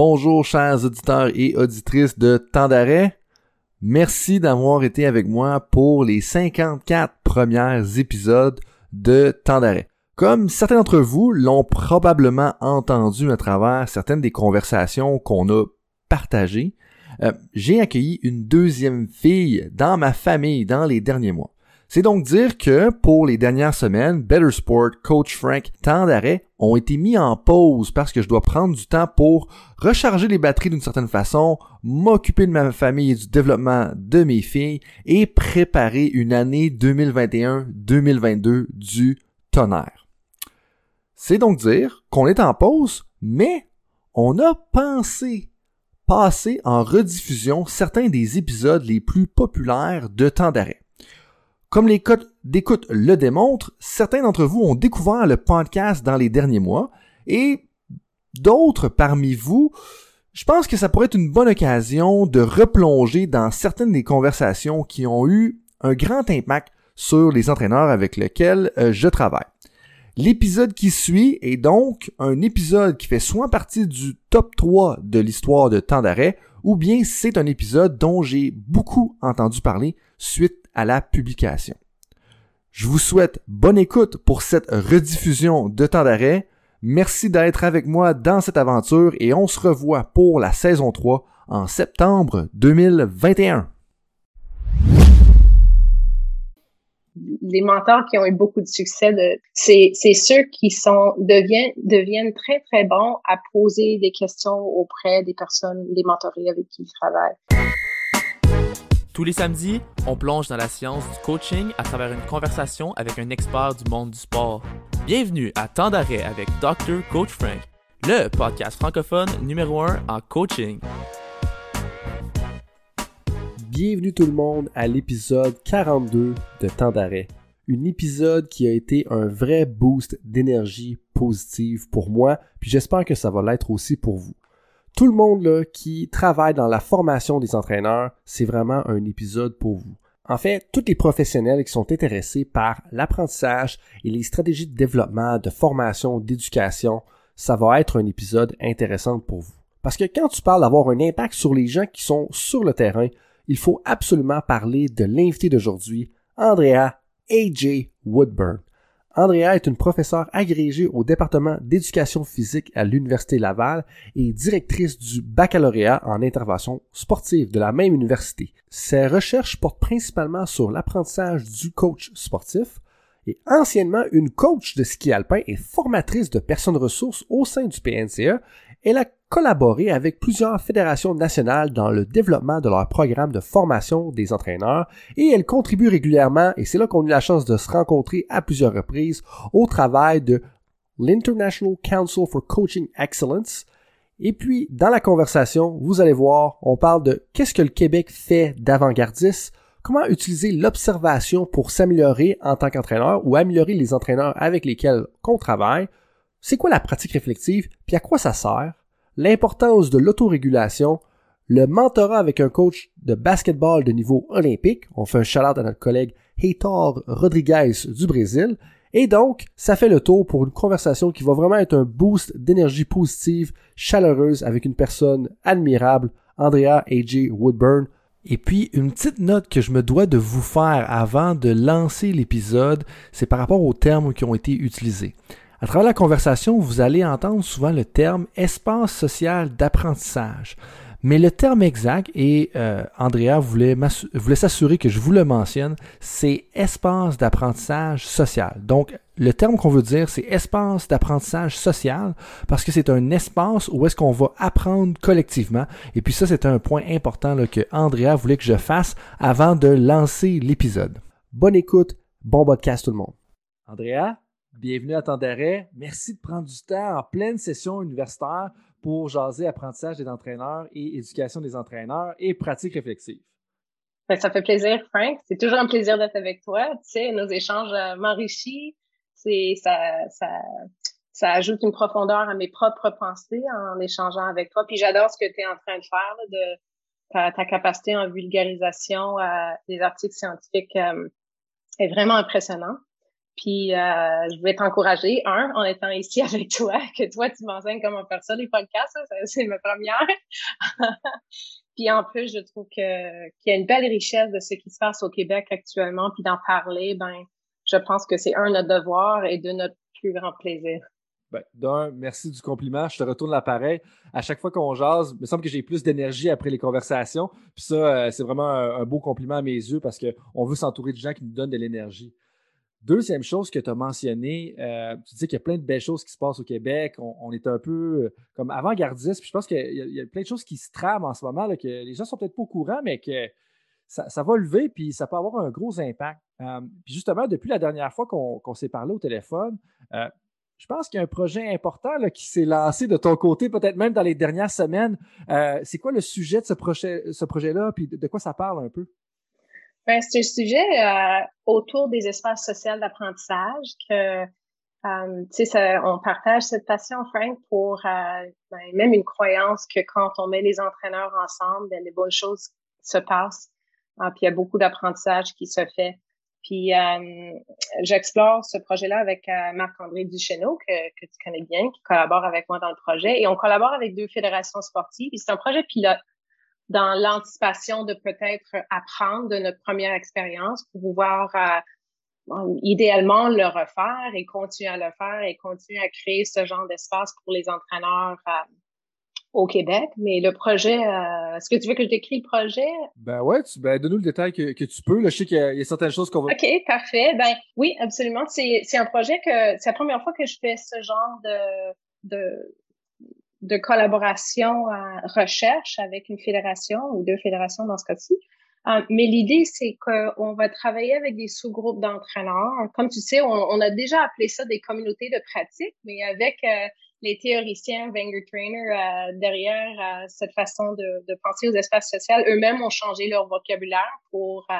Bonjour chers auditeurs et auditrices de Temps d'arrêt. Merci d'avoir été avec moi pour les 54 premiers épisodes de Temps d'arrêt. Comme certains d'entre vous l'ont probablement entendu à travers certaines des conversations qu'on a partagées, euh, j'ai accueilli une deuxième fille dans ma famille dans les derniers mois. C'est donc dire que pour les dernières semaines, Better Sport, Coach Frank, temps d'arrêt ont été mis en pause parce que je dois prendre du temps pour recharger les batteries d'une certaine façon, m'occuper de ma famille et du développement de mes filles et préparer une année 2021-2022 du tonnerre. C'est donc dire qu'on est en pause, mais on a pensé passer en rediffusion certains des épisodes les plus populaires de temps d'arrêt. Comme les codes d'écoute le démontrent, certains d'entre vous ont découvert le podcast dans les derniers mois et d'autres parmi vous, je pense que ça pourrait être une bonne occasion de replonger dans certaines des conversations qui ont eu un grand impact sur les entraîneurs avec lesquels euh, je travaille. L'épisode qui suit est donc un épisode qui fait soit partie du top 3 de l'histoire de temps d'arrêt, ou bien c'est un épisode dont j'ai beaucoup entendu parler suite à la publication. Je vous souhaite bonne écoute pour cette rediffusion de temps d'arrêt. Merci d'être avec moi dans cette aventure et on se revoit pour la saison 3 en septembre 2021. Les mentors qui ont eu beaucoup de succès, c'est, ceux qui sont deviennent, deviennent très très bons à poser des questions auprès des personnes, des mentorés avec qui ils travaillent. Tous les samedis, on plonge dans la science du coaching à travers une conversation avec un expert du monde du sport. Bienvenue à Temps d'arrêt avec Dr. Coach Frank, le podcast francophone numéro 1 en coaching. Bienvenue tout le monde à l'épisode 42 de Temps d'arrêt. Un épisode qui a été un vrai boost d'énergie positive pour moi, puis j'espère que ça va l'être aussi pour vous tout le monde là, qui travaille dans la formation des entraîneurs, c'est vraiment un épisode pour vous. En fait, tous les professionnels qui sont intéressés par l'apprentissage et les stratégies de développement, de formation, d'éducation, ça va être un épisode intéressant pour vous. Parce que quand tu parles d'avoir un impact sur les gens qui sont sur le terrain, il faut absolument parler de l'invité d'aujourd'hui, Andrea A.J. Woodburn. Andrea est une professeure agrégée au département d'éducation physique à l'Université Laval et directrice du baccalauréat en intervention sportive de la même université. Ses recherches portent principalement sur l'apprentissage du coach sportif, et anciennement une coach de ski alpin et formatrice de personnes ressources au sein du PNCE, elle a collaboré avec plusieurs fédérations nationales dans le développement de leur programme de formation des entraîneurs et elle contribue régulièrement, et c'est là qu'on a eu la chance de se rencontrer à plusieurs reprises, au travail de l'International Council for Coaching Excellence. Et puis, dans la conversation, vous allez voir, on parle de qu'est-ce que le Québec fait d'avant-gardiste, comment utiliser l'observation pour s'améliorer en tant qu'entraîneur ou améliorer les entraîneurs avec lesquels on travaille, c'est quoi la pratique réflexive, puis à quoi ça sert, l'importance de l'autorégulation, le mentorat avec un coach de basketball de niveau olympique, on fait un shout-out à notre collègue Heitor Rodriguez du Brésil, et donc, ça fait le tour pour une conversation qui va vraiment être un boost d'énergie positive, chaleureuse avec une personne admirable, Andrea A.J. Woodburn. Et puis, une petite note que je me dois de vous faire avant de lancer l'épisode, c'est par rapport aux termes qui ont été utilisés. À travers la conversation, vous allez entendre souvent le terme espace social d'apprentissage. Mais le terme exact, et euh, Andrea voulait, voulait s'assurer que je vous le mentionne, c'est espace d'apprentissage social. Donc, le terme qu'on veut dire, c'est espace d'apprentissage social parce que c'est un espace où est-ce qu'on va apprendre collectivement. Et puis ça, c'est un point important là, que Andrea voulait que je fasse avant de lancer l'épisode. Bonne écoute, bon podcast tout le monde. Andrea, Bienvenue à d'arrêt. Merci de prendre du temps en pleine session universitaire pour jaser apprentissage des entraîneurs et éducation des entraîneurs et pratique réflexive. Ben, ça fait plaisir, Frank. C'est toujours un plaisir d'être avec toi. Tu sais, nos échanges euh, m'enrichissent. Ça, ça, ajoute une profondeur à mes propres pensées en échangeant avec toi. Puis j'adore ce que tu es en train de faire, ta, capacité en vulgarisation euh, des articles scientifiques euh, est vraiment impressionnant. Puis euh, je voulais t'encourager, un, en étant ici avec toi, que toi, tu m'enseignes comment faire ça, les podcasts, c'est ma première. puis en plus, je trouve qu'il y a une belle richesse de ce qui se passe au Québec actuellement, puis d'en parler, ben, je pense que c'est un notre devoir et de notre plus grand plaisir. Ben, d'un, merci du compliment. Je te retourne l'appareil. À chaque fois qu'on jase, il me semble que j'ai plus d'énergie après les conversations. Puis ça, euh, c'est vraiment un, beau compliment à mes yeux parce qu'on veut s'entourer de gens qui nous donnent de l'énergie. Deuxième chose que tu as mentionné, euh, tu dis qu'il y a plein de belles choses qui se passent au Québec. On, est un peu euh, comme avant-gardiste. Puis je pense qu'il y, a plein de choses qui se trament en ce moment, que les gens sont peut-être pas au courant, mais que ça, va lever, puis ça peut avoir un gros impact. puis justement, depuis la dernière fois qu'on s'est parlé au téléphone, je pense qu'il y a un projet important qui s'est lancé de ton côté, peut-être même dans les dernières semaines. Euh, c'est quoi le sujet de ce projet-là, puis de, quoi ça parle un peu? Ben, c'est un sujet euh, autour des espaces sociaux d'apprentissage que, euh, tu sais, on partage cette passion, Frank, pour ben, même une croyance que quand on met les entraîneurs ensemble, ben, les bonnes choses se passent. Ah, puis il y a beaucoup d'apprentissage qui se fait. Puis euh, j'explore ce projet-là avec euh, Marc-André Duchesneau, que, que, tu connais bien, qui collabore avec moi dans le projet. Et on collabore avec deux fédérations sportives. C'est un projet pilote dans l'anticipation de peut-être apprendre de notre première expérience pour pouvoir euh, idéalement le refaire et continuer à le faire et continuer à créer ce genre d'espace pour les entraîneurs au Québec, mais le projet, euh, est-ce que tu veux que je décris le projet? Ben ouais, ben donne-nous le détail que, tu peux. Là, je sais qu'il y, a certaines choses qu'on va. OK, parfait. Ben oui, absolument. C'est, un projet que c'est la première fois que je fais ce genre de, de, de collaboration à recherche avec une fédération ou deux fédérations dans ce cas-ci. Euh, mais l'idée, c'est qu'on va travailler avec des sous-groupes d'entraîneurs. Comme tu sais, on, a déjà appelé ça des communautés de pratique, mais avec euh, les théoriciens Wenger Trainer euh, derrière euh, cette façon de, de, penser aux espaces sociaux, eux-mêmes ont changé leur vocabulaire pour, euh,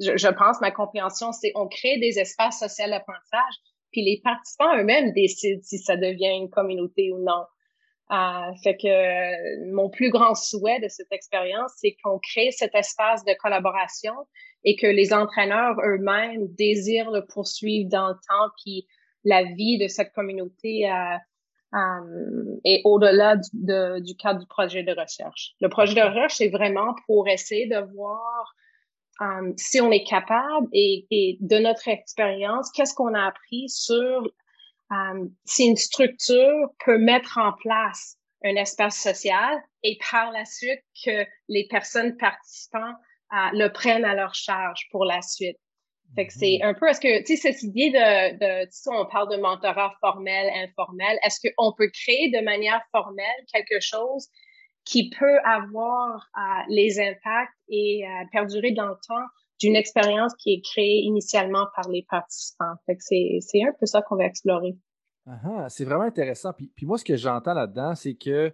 je, je, pense, ma compréhension, c'est on crée des espaces sociaux d'apprentissage, puis les participants eux-mêmes décident si ça devient une communauté ou non. Euh, fait que mon plus grand souhait de cette expérience, c'est qu'on crée cet espace de collaboration et que les entraîneurs eux-mêmes désirent le poursuivre dans le temps, puis la vie de cette communauté euh, euh, et au-delà du, du cadre du projet de recherche. Le projet de recherche, c'est vraiment pour essayer de voir euh, si on est capable et, et de notre expérience, qu'est-ce qu'on a appris sur euh, si une structure peut mettre en place un espace social et par la suite que les personnes participantes le prennent à leur charge pour la suite. Fait que c'est mm-hmm. un peu, est-ce que, tu sais, cette idée de, de tu sais, on parle de mentorat formel, informel, est-ce qu'on peut créer de manière formelle quelque chose qui peut avoir euh, les impacts et euh, perdurer dans le temps d'une expérience qui est créée initialement par les participants. Fait que c'est, un peu ça qu'on va explorer. Uh c'est vraiment intéressant. Puis, moi, ce que j'entends là-dedans, c'est que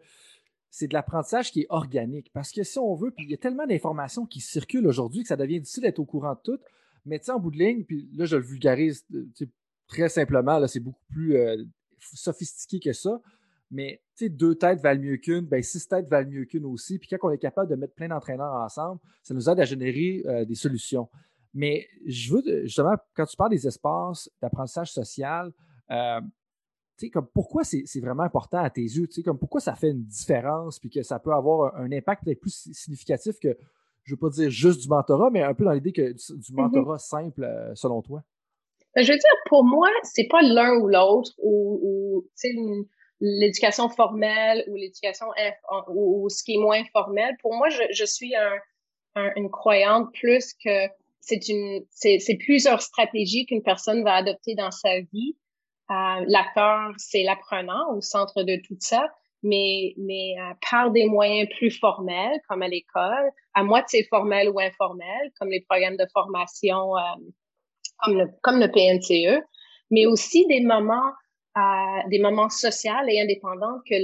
c'est de l'apprentissage qui est organique. Parce que si on veut, puis il y a tellement d'informations qui circulent aujourd'hui que ça devient difficile d'être au courant de tout. Mais tu en bout de ligne, puis là, je le vulgarise euh, très simplement, c'est beaucoup plus euh, sophistiqué que ça. Mais deux têtes valent mieux qu'une, ben six têtes valent mieux qu'une aussi. Puis quand on est capable de mettre plein d'entraîneurs ensemble, ça nous aide à générer euh, des solutions. Mais je veux justement, quand tu parles des espaces d'apprentissage social, euh, comme pourquoi c'est vraiment important à tes yeux? Comme pourquoi ça fait une différence puis que ça peut avoir un, un impact peut-être plus significatif que je ne veux pas dire juste du mentorat, mais un peu dans l'idée que du, mm-hmm. mentorat simple, euh, selon toi? Ben, je veux dire, pour moi, c'est pas l'un ou l'autre, ou, l'éducation formelle ou l'éducation ou, ce qui est moins formel. Pour moi, je, suis une croyante plus que c'est une c'est plusieurs stratégies qu'une personne va adopter dans sa vie. Euh, L'acteur, c'est l'apprenant au centre de tout ça mais, mais euh, par des moyens plus formels, comme à l'école, à moitié formels ou informels, comme les programmes de formation, euh, comme, le, comme le PNCE, mais aussi des moments, euh, des moments sociaux et indépendants que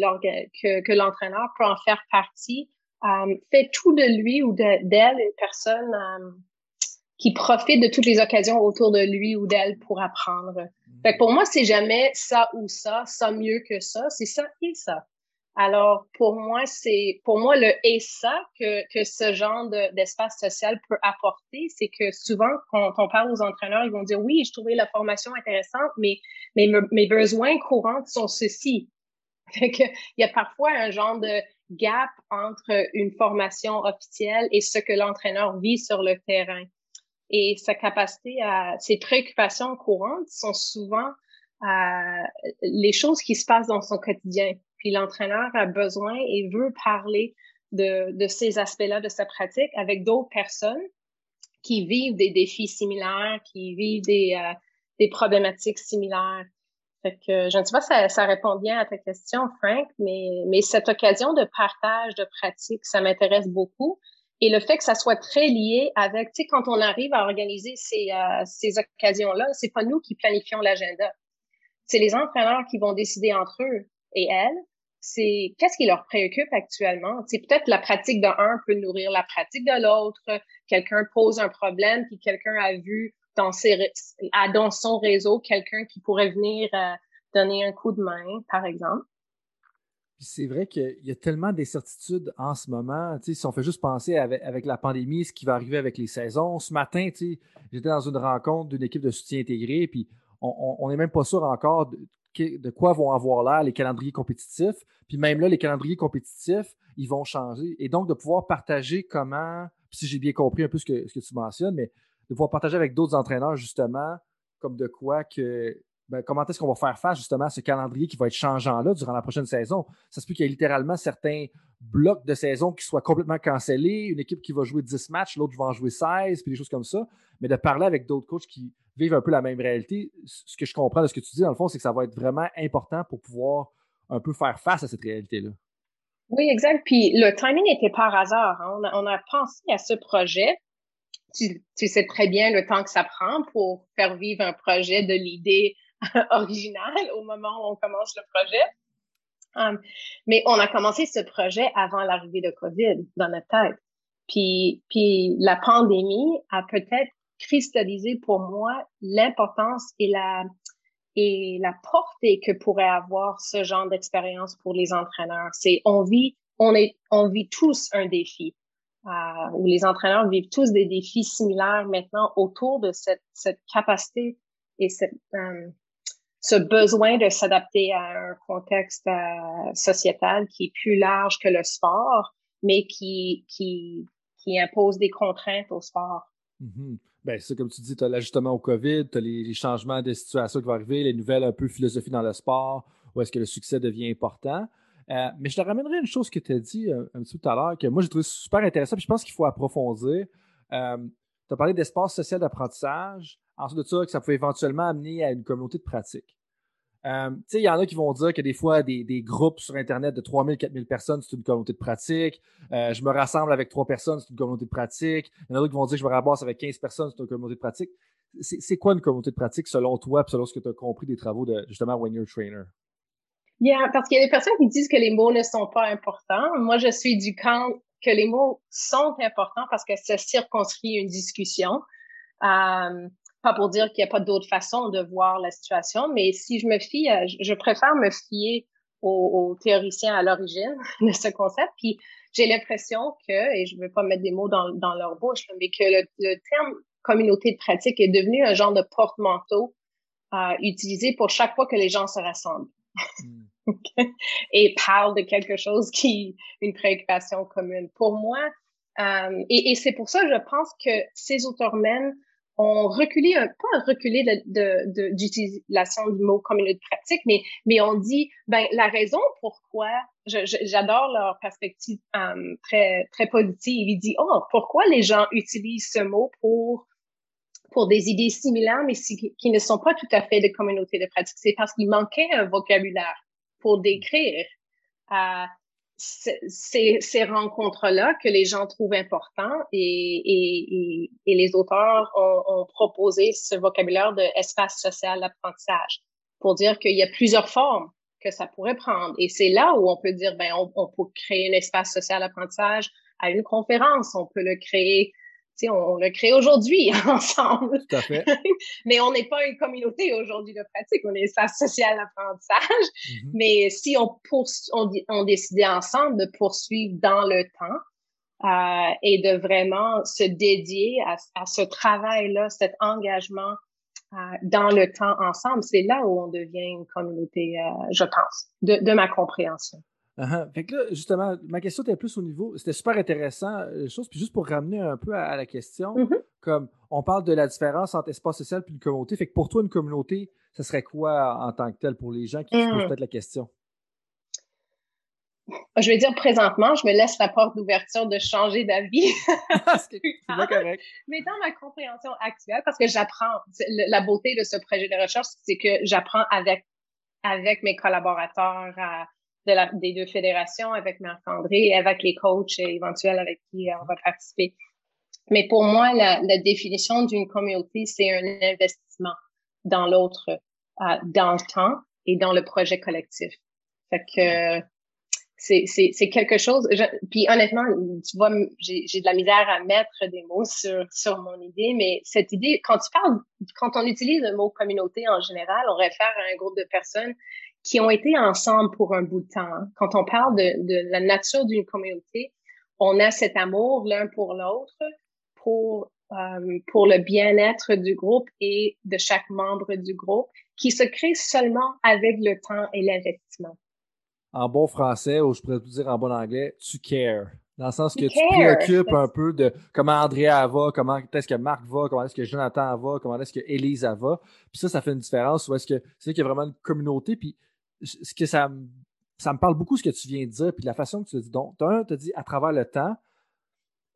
que, que l'entraîneur peut en faire partie, euh, fait tout de lui ou d'elle une personne qui profite de toutes les occasions autour de lui ou d'elle pour apprendre. Fait que pour moi, c'est jamais ça ou ça, ça mieux que ça, c'est ça et ça. Alors, pour moi, c'est pour moi le et ça que, que ce genre d'espace social peut apporter, c'est que souvent, quand on parle aux entraîneurs, ils vont dire oui, je trouvais la formation intéressante, mais, mais mes besoins courants sont ceux-ci. il y a parfois un genre de gap entre une formation officielle et ce que l'entraîneur vit sur le terrain. Et sa capacité à, ses préoccupations courantes sont souvent euh, les choses qui se passent dans son quotidien. Puis l'entraîneur a besoin et veut parler de, de ces aspects-là de sa pratique avec d'autres personnes qui vivent des défis similaires, qui vivent des, euh, des problématiques similaires. Fait que, je ne sais pas si ça, ça, répond bien à ta question, Frank, mais, mais cette occasion de partage de pratique, ça m'intéresse beaucoup. Et le fait que ça soit très lié avec, tu sais, quand on arrive à organiser ces, euh, ces occasions-là, c'est pas nous qui planifions l'agenda. C'est les entraîneurs qui vont décider entre eux et elles c'est qu'est-ce qui leur préoccupe actuellement? C'est peut-être la pratique d'un peut nourrir la pratique de l'autre. Quelqu'un pose un problème, puis quelqu'un a vu dans, ses, dans son réseau quelqu'un qui pourrait venir euh, donner un coup de main, par exemple. C'est vrai qu'il y a tellement d'incertitudes en ce moment. Si on fait juste penser avec, la pandémie, ce qui va arriver avec les saisons. Ce matin, j'étais dans une rencontre d'une équipe de soutien intégré, puis on n'est même pas sûr encore de quoi vont avoir l'air les calendriers compétitifs. Puis même là, les calendriers compétitifs, ils vont changer. Et donc, de pouvoir partager comment, si j'ai bien compris un peu ce que, ce que tu mentionnes, mais de pouvoir partager avec d'autres entraîneurs, justement, comme de quoi que. Ben, comment est-ce qu'on va faire face justement à ce calendrier qui va être changeant-là durant la prochaine saison? Ça se peut qu'il y ait littéralement certains blocs de saison qui soient complètement cancellés, une équipe qui va jouer 10 matchs, l'autre va en jouer 16, puis des choses comme ça. Mais de parler avec d'autres coachs qui vivent un peu la même réalité. Ce que je comprends de ce que tu dis, dans le fond, c'est que ça va être vraiment important pour pouvoir un peu faire face à cette réalité-là. Oui, exact. Puis le timing n'était par hasard. Hein. On, a, pensé à ce projet. Tu, sais très bien le temps que ça prend pour faire vivre un projet de l'idée originale au moment où on commence le projet. Um, mais on a commencé ce projet avant l'arrivée de COVID dans notre tête. Puis, puis la pandémie a peut-être cristalliser pour moi l'importance et la et la portée que pourrait avoir ce genre d'expérience pour les entraîneurs. C'est on vit on est on vit tous un défi. Euh, où les entraîneurs vivent tous des défis similaires maintenant autour de cette, cette capacité et cette, euh, ce besoin de s'adapter à un contexte euh, sociétal qui est plus large que le sport, mais qui, qui, qui impose des contraintes au sport. Ben, c'est comme tu dis, tu as l'ajustement au COVID, tu as les, changements de situation qui vont arriver, les nouvelles un peu philosophie dans le sport, où est-ce que le succès devient important. Euh, mais je te ramènerai une chose que tu as dit euh, un, petit peu tout à l'heure, que moi j'ai trouvé super intéressant, puis je pense qu'il faut approfondir. Tu as parlé d'espace social d'apprentissage, ensuite de ça, que ça pouvait éventuellement amener à une communauté de pratique. Euh, il y en a qui vont dire que des fois, des, groupes sur Internet de 3000, 4000 personnes, c'est une communauté de pratique. Euh, je me rassemble avec trois personnes, c'est une communauté de pratique. Il y en a d'autres qui vont dire que je me ramasse avec 15 personnes, c'est une communauté de pratique. C'est quoi une communauté de pratique selon toi, selon ce que tu as compris des travaux de justement When You're Trainer? Yeah, parce qu'il y a des personnes qui disent que les mots ne sont pas importants. Moi, je suis du camp que les mots sont importants parce que ça circonscrit une discussion. Euh, pas pour dire qu'il n'y a pas d'autre façon de voir la situation, mais si je me fie, je préfère me fier aux, théoriciens à l'origine de ce concept. Puis j'ai l'impression que, et je ne veux pas mettre des mots dans, dans leur bouche, mais que le, terme communauté de pratique est devenu un genre de porte-manteau euh, utilisé pour chaque fois que les gens se rassemblent. Hmm. et parlent de quelque chose qui une préoccupation commune. Pour moi, euh, et, et c'est pour ça, je pense que ces auteurs mènent on reculé un pas reculé de, d'utilisation du mot communauté pratique, mais mais on dit ben la raison pourquoi j'adore leur perspective euh, très très positive. Il dit oh pourquoi les gens utilisent ce mot pour pour des idées similaires mais qui ne sont pas tout à fait de communauté de pratique? C'est parce qu'il manquait un vocabulaire pour décrire euh, ces, ces rencontres-là que les gens trouvent importants et, et, et, les auteurs ont, ont, proposé ce vocabulaire de espace social d'apprentissage pour dire qu'il y a plusieurs formes que ça pourrait prendre. Et c'est là où on peut dire, ben, on, on peut créer un espace social d'apprentissage à une conférence, on peut le créer on, on le crée aujourd'hui ensemble. Tout à fait. mais on n'est pas une communauté aujourd'hui de pratique, on est espace social d'apprentissage. Mm-hmm. Mais si on, on, on décidait ensemble de poursuivre dans le temps, euh, et de vraiment se dédier à, à ce travail-là, cet engagement euh, dans le temps ensemble, c'est là où on devient une communauté, euh, je pense, de, de ma compréhension. Uh Fait que là, justement, ma question était plus au niveau, c'était super intéressant, euh, chose, puis juste pour ramener un peu à, la question, mm-hmm. comme on parle de la différence entre espace social et une communauté, fait que pour toi, une communauté, ce serait quoi en tant que tel pour les gens qui se posent mm. peut-être la question? je vais dire présentement, je me laisse la porte d'ouverture de changer d'avis. c'est correct. Mais dans ma compréhension actuelle, parce que j'apprends, la beauté de ce projet de recherche, c'est que j'apprends avec, avec mes collaborateurs de la, des deux fédérations, avec Marc-André et avec les coachs éventuels avec qui on va participer. Mais pour moi, la, la définition d'une communauté, c'est un investissement dans l'autre, euh, dans le temps et dans le projet collectif. Fait que c'est quelque chose. puis honnêtement, tu vois, j'ai de la misère à mettre des mots sur, sur mon idée, mais cette idée, quand tu parles, quand on utilise le mot communauté en général, on réfère à un groupe de personnes qui ont été ensemble pour un bout de temps. Quand on parle de, de la nature d'une communauté, on a cet amour l'un pour l'autre, pour euh, pour le bien-être du groupe et de chaque membre du groupe, qui se crée seulement avec le temps et l'investissement en bon français, ou je pourrais dire en bon anglais, tu cares. Dans le sens que tu te préoccupes un peu de comment Andrea va, comment est-ce que Marc va, comment est-ce que Jonathan va, comment est-ce que Elisa va. Puis ça, ça fait une différence. Ou est-ce que c'est qu'il y a vraiment une communauté. Puis ce que ça, ça me parle beaucoup ce que tu viens de dire, puis la façon que tu le dis. Donc, un, tu as dit à travers le temps,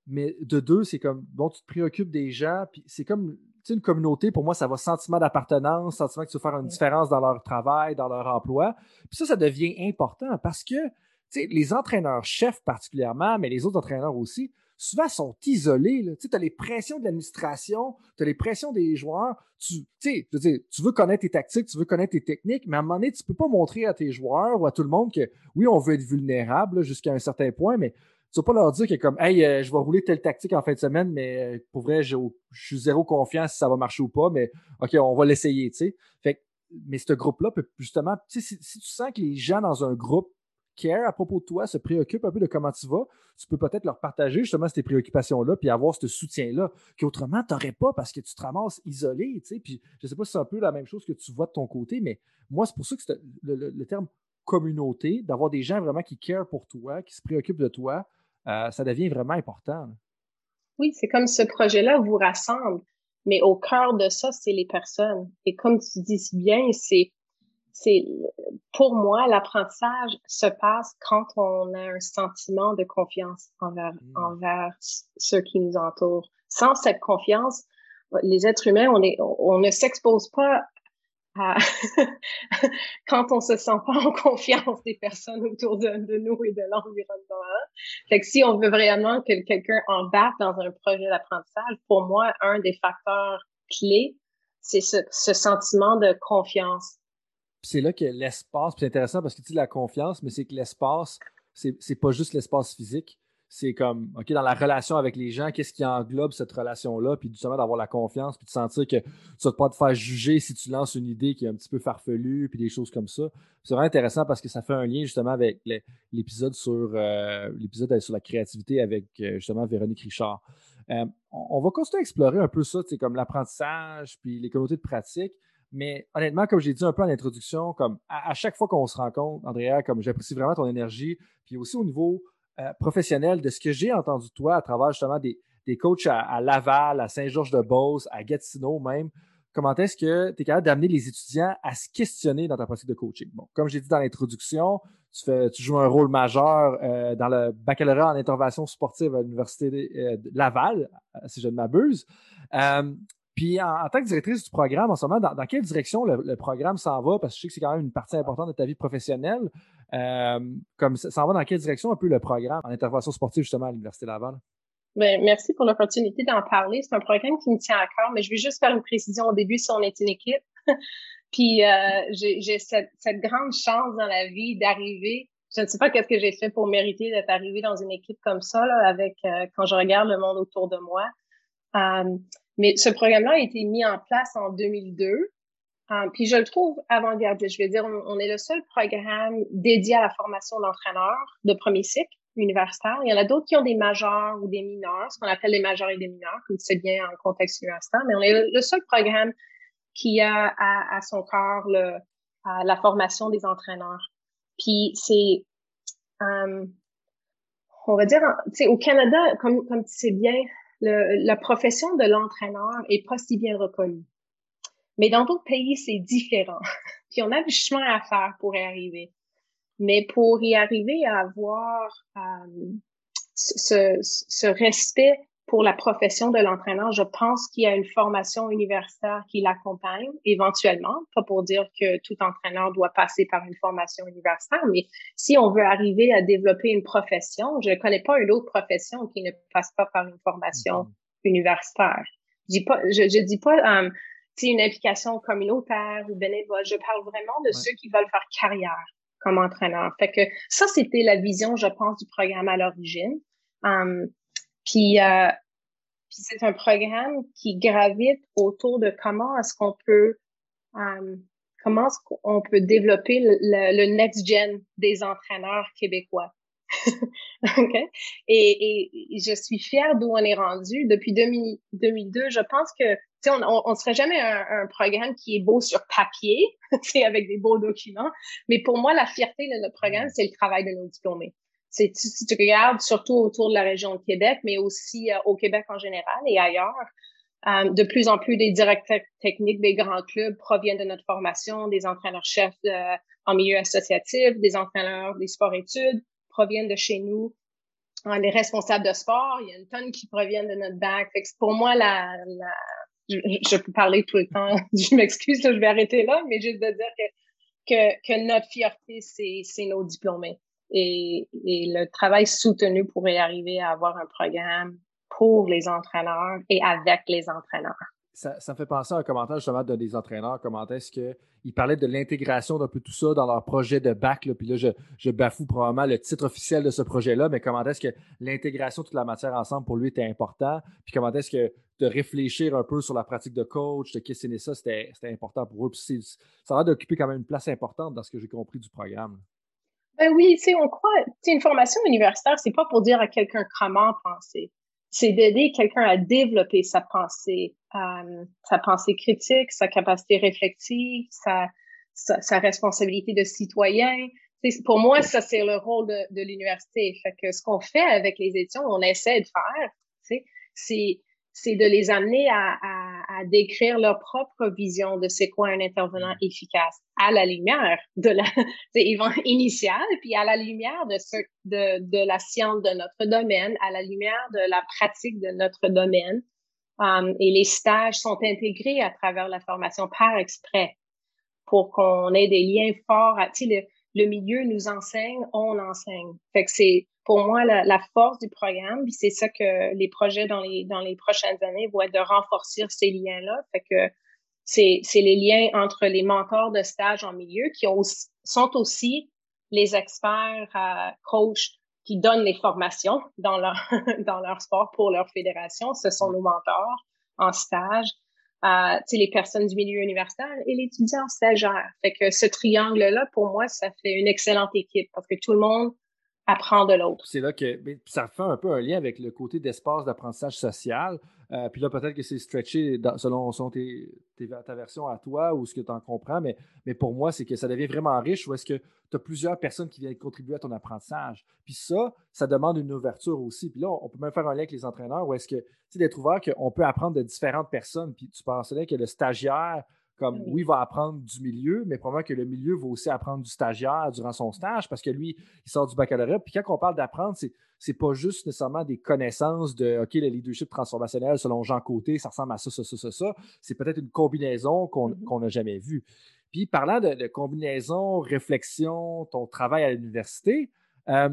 mais de deux, c'est comme bon, tu te préoccupes des gens, puis c'est comme une communauté, pour moi, ça va sentiment d'appartenance, sentiment que tu vas faire une différence dans leur travail, dans leur emploi. Puis ça, ça devient important parce que les entraîneurs-chefs particulièrement, mais les autres entraîneurs aussi, souvent sont isolés. Tu as les pressions de l'administration, tu as les pressions des joueurs. Tu, tu veux connaître tes tactiques, tu veux connaître tes techniques, mais à un moment donné, tu ne peux pas montrer à tes joueurs ou à tout le monde que oui, on veut être vulnérable jusqu'à un certain point, mais tu vas pas leur dire que comme Hey, euh, je vais rouler telle tactique en fin de semaine, mais euh, pour vrai, je suis zéro confiant si ça va marcher ou pas, mais OK, on va l'essayer, tu sais. Fait mais ce groupe-là peut justement, si, si, tu sens que les gens dans un groupe care à propos de toi, se préoccupent un peu de comment tu vas, tu peux peut-être leur partager justement ces préoccupations-là, puis avoir ce soutien-là, qu'autrement, tu n'aurais pas parce que tu te ramasses isolé, tu sais. Puis je sais pas si c'est un peu la même chose que tu vois de ton côté, mais moi, c'est pour ça que le, le, terme communauté, d'avoir des gens vraiment qui care pour toi, qui se préoccupent de toi, euh, ça devient vraiment important. Oui, c'est comme ce projet-là vous rassemble, mais au cœur de ça, c'est les personnes. Et comme tu dis bien, c'est c'est pour moi l'apprentissage se passe quand on a un sentiment de confiance envers mmh. envers ceux qui nous entourent. Sans cette confiance, les êtres humains, on, est, on ne s'expose pas quand on se sent pas en confiance des personnes autour de, nous et de l'environnement. Fait que si on veut vraiment que quelqu'un embarque dans un projet d'apprentissage, pour moi, un des facteurs clés, c'est ce, ce, sentiment de confiance. C'est là que l'espace, c'est intéressant parce que tu dis la confiance, mais c'est que l'espace, c'est pas juste l'espace physique, c'est comme, OK, dans la relation avec les gens, qu'est-ce qui englobe cette relation-là, puis justement d'avoir la confiance, puis de sentir que tu vas pas te faire juger si tu lances une idée qui est un petit peu farfelue, puis des choses comme ça. C'est vraiment intéressant parce que ça fait un lien justement avec l'épisode sur euh, sur la créativité avec euh, justement Véronique Richard. Euh, on, va continuer à explorer un peu ça, comme l'apprentissage, puis les communautés de pratique. Mais honnêtement, comme j'ai dit un peu en introduction, comme à, à chaque fois qu'on se rencontre, Andrea, comme j'apprécie vraiment ton énergie, puis aussi au niveau euh, professionnel de ce que j'ai entendu de toi à travers justement des, des coachs à, Laval, à Saint-Georges-de-Beauce, à Gatineau même. Comment est-ce que tu es capable d'amener les étudiants à se questionner dans ta pratique de coaching? Bon, comme j'ai dit dans l'introduction, tu, fais, tu joues un rôle majeur euh, dans le baccalauréat en intervention sportive à l'Université euh, de Laval, si je ne m'abuse. Puis en, tant que directrice du programme, en ce moment, dans, quelle direction le, programme s'en va? Parce que je sais que c'est quand même une partie importante de ta vie professionnelle. Euh, comme ça s'en va dans quelle direction un peu le programme en intervention sportive justement à l'Université Laval? Bien, merci pour l'opportunité d'en parler. C'est un programme qui me tient à cœur, mais je vais juste faire une précision au début si on est une équipe. Puis euh, j'ai cette, grande chance dans la vie d'arriver. Je ne sais pas qu'est-ce que j'ai fait pour mériter d'être arrivé dans une équipe comme ça, là, avec euh, quand je regarde le monde autour de moi mais ce programme-là a été mis en place en 2002. puis je le trouve avant-gardiste. Je veux dire, on, est le seul programme dédié à la formation d'entraîneurs de premier cycle universitaire. Il y en a d'autres qui ont des majeurs ou des mineurs, ce qu'on appelle les majeurs et des mineurs, comme tu sais bien en contexte universitaire, mais on est le, seul programme qui a à, son le, la formation des entraîneurs. Puis c'est, euh, on va dire, tu sais, au Canada, comme, comme tu sais bien, le, la profession de l'entraîneur est pas si bien reconnue. Mais dans d'autres pays, c'est différent. Puis on a du chemin à faire pour y arriver. Mais pour y arriver à avoir euh, ce, ce, respect pour la profession de l'entraîneur, je pense qu'il y a une formation universitaire qui l'accompagne éventuellement, pas pour dire que tout entraîneur doit passer par une formation universitaire, mais si on veut arriver à développer une profession, je ne connais pas une autre profession qui ne passe pas par une formation universitaire. Je dis pas, je, je dis pas um, une implication communautaire ou bénévole, je parle vraiment de ceux qui veulent faire carrière comme entraîneur. Fait que ça, c'était la vision, je pense, du programme à l'origine. Um, puis, euh, puis c'est un programme qui gravite autour de comment est-ce qu'on peut um, comment est-ce qu'on peut développer le, le, next gen des entraîneurs québécois. okay? et, et, je suis fière d'où on est rendu. Depuis 2002, je pense que on, on, on serait jamais un, un, programme qui est beau sur papier, c'est avec des beaux documents. Mais pour moi, la fierté de notre programme, c'est le travail de nos diplômés. C'est si tu regardes surtout autour de la région de Québec, mais aussi euh, au Québec en général et ailleurs, euh, de plus en plus des directeurs techniques des grands clubs proviennent de notre formation, des entraîneurs-chefs euh, en milieu associatif, des entraîneurs des sports-études proviennent de chez nous. les responsables de sport, il y a une tonne qui proviennent de notre bac. pour moi, la, la je, peux parler tout le temps. je m'excuse, je vais arrêter là, mais juste de dire que, que, que notre fierté, c'est nos diplômés. Et, le travail soutenu pour y arriver à avoir un programme pour les entraîneurs et avec les entraîneurs ça, me fait penser à un commentaire justement de des entraîneurs. Comment est-ce qu'ils parlaient de l'intégration d'un peu tout ça dans leur projet de bac. puis là, je, bafoue probablement le titre officiel de ce projet-là, mais comment est-ce que l'intégration de toute la matière ensemble pour lui était important? Puis comment est-ce que de réfléchir un peu sur la pratique de coach, de questionner ça, c'était important pour eux. Puis ça a l'air d'occuper quand même une place importante dans ce que j'ai compris du programme. Ben oui, tu sais, on croit, tu une formation universitaire, c'est pas pour dire à quelqu'un comment penser c'est d'aider quelqu'un à développer sa pensée, euh, sa pensée critique, sa capacité réflexive, sa, sa, responsabilité de citoyen. Pour moi, ça, c'est le rôle de, de l'université. Fait que ce qu'on fait avec les étudiants, on essaie de faire, c'est c'est de les amener à, à, à, décrire leur propre vision de c'est quoi un intervenant mm. efficace à la lumière de la initiale, puis à la lumière de, ce, de, de la science de notre domaine, à la lumière de la pratique de notre domaine. Um, et les stages sont intégrés à travers la formation par exprès pour qu'on ait des liens forts. À, le, le milieu nous enseigne, on enseigne. Fait que c'est pour moi la, la, force du programme, puis c'est ça que les projets dans les dans les prochaines années vont être de renforcer ces liens-là. Fait que c'est c'est les liens entre les mentors de stage en milieu qui ont, sont aussi les experts euh, coachs qui donnent les formations dans leur dans leur sport pour leur fédération. Ce sont nos mentors en stage. Euh, les personnes du milieu universitaire et l'étudiant stagiaire. Fait que ce triangle-là, pour moi, ça fait une excellente équipe parce que tout le monde apprend de l'autre. C'est là que ça fait un peu un lien avec le côté d'espace d'apprentissage social. Euh, puis là, peut-être que c'est stretché selon, ta version à toi ou ce que tu en comprends, mais, mais pour moi, c'est que ça devient vraiment riche où est-ce que tu as plusieurs personnes qui viennent contribuer à ton apprentissage. Puis ça, ça demande une ouverture aussi. Puis là, on peut même faire un lien avec les entraîneurs où est-ce que, tu sais, d'être ouvert qu'on peut apprendre de différentes personnes. Puis tu pensais que le stagiaire, comme oui, il va apprendre du milieu, mais probablement que le milieu va aussi apprendre du stagiaire durant son stage parce que lui, il sort du baccalauréat. Puis quand on parle d'apprendre, c'est c'est pas juste nécessairement des connaissances de OK, le leadership transformationnel selon Jean Côté, ça ressemble à ça, ça, ça, ça, ça. C'est peut-être une combinaison qu'on mm-hmm. n'a jamais vue. Puis parlant de, combinaison, réflexion, ton travail à l'université, euh,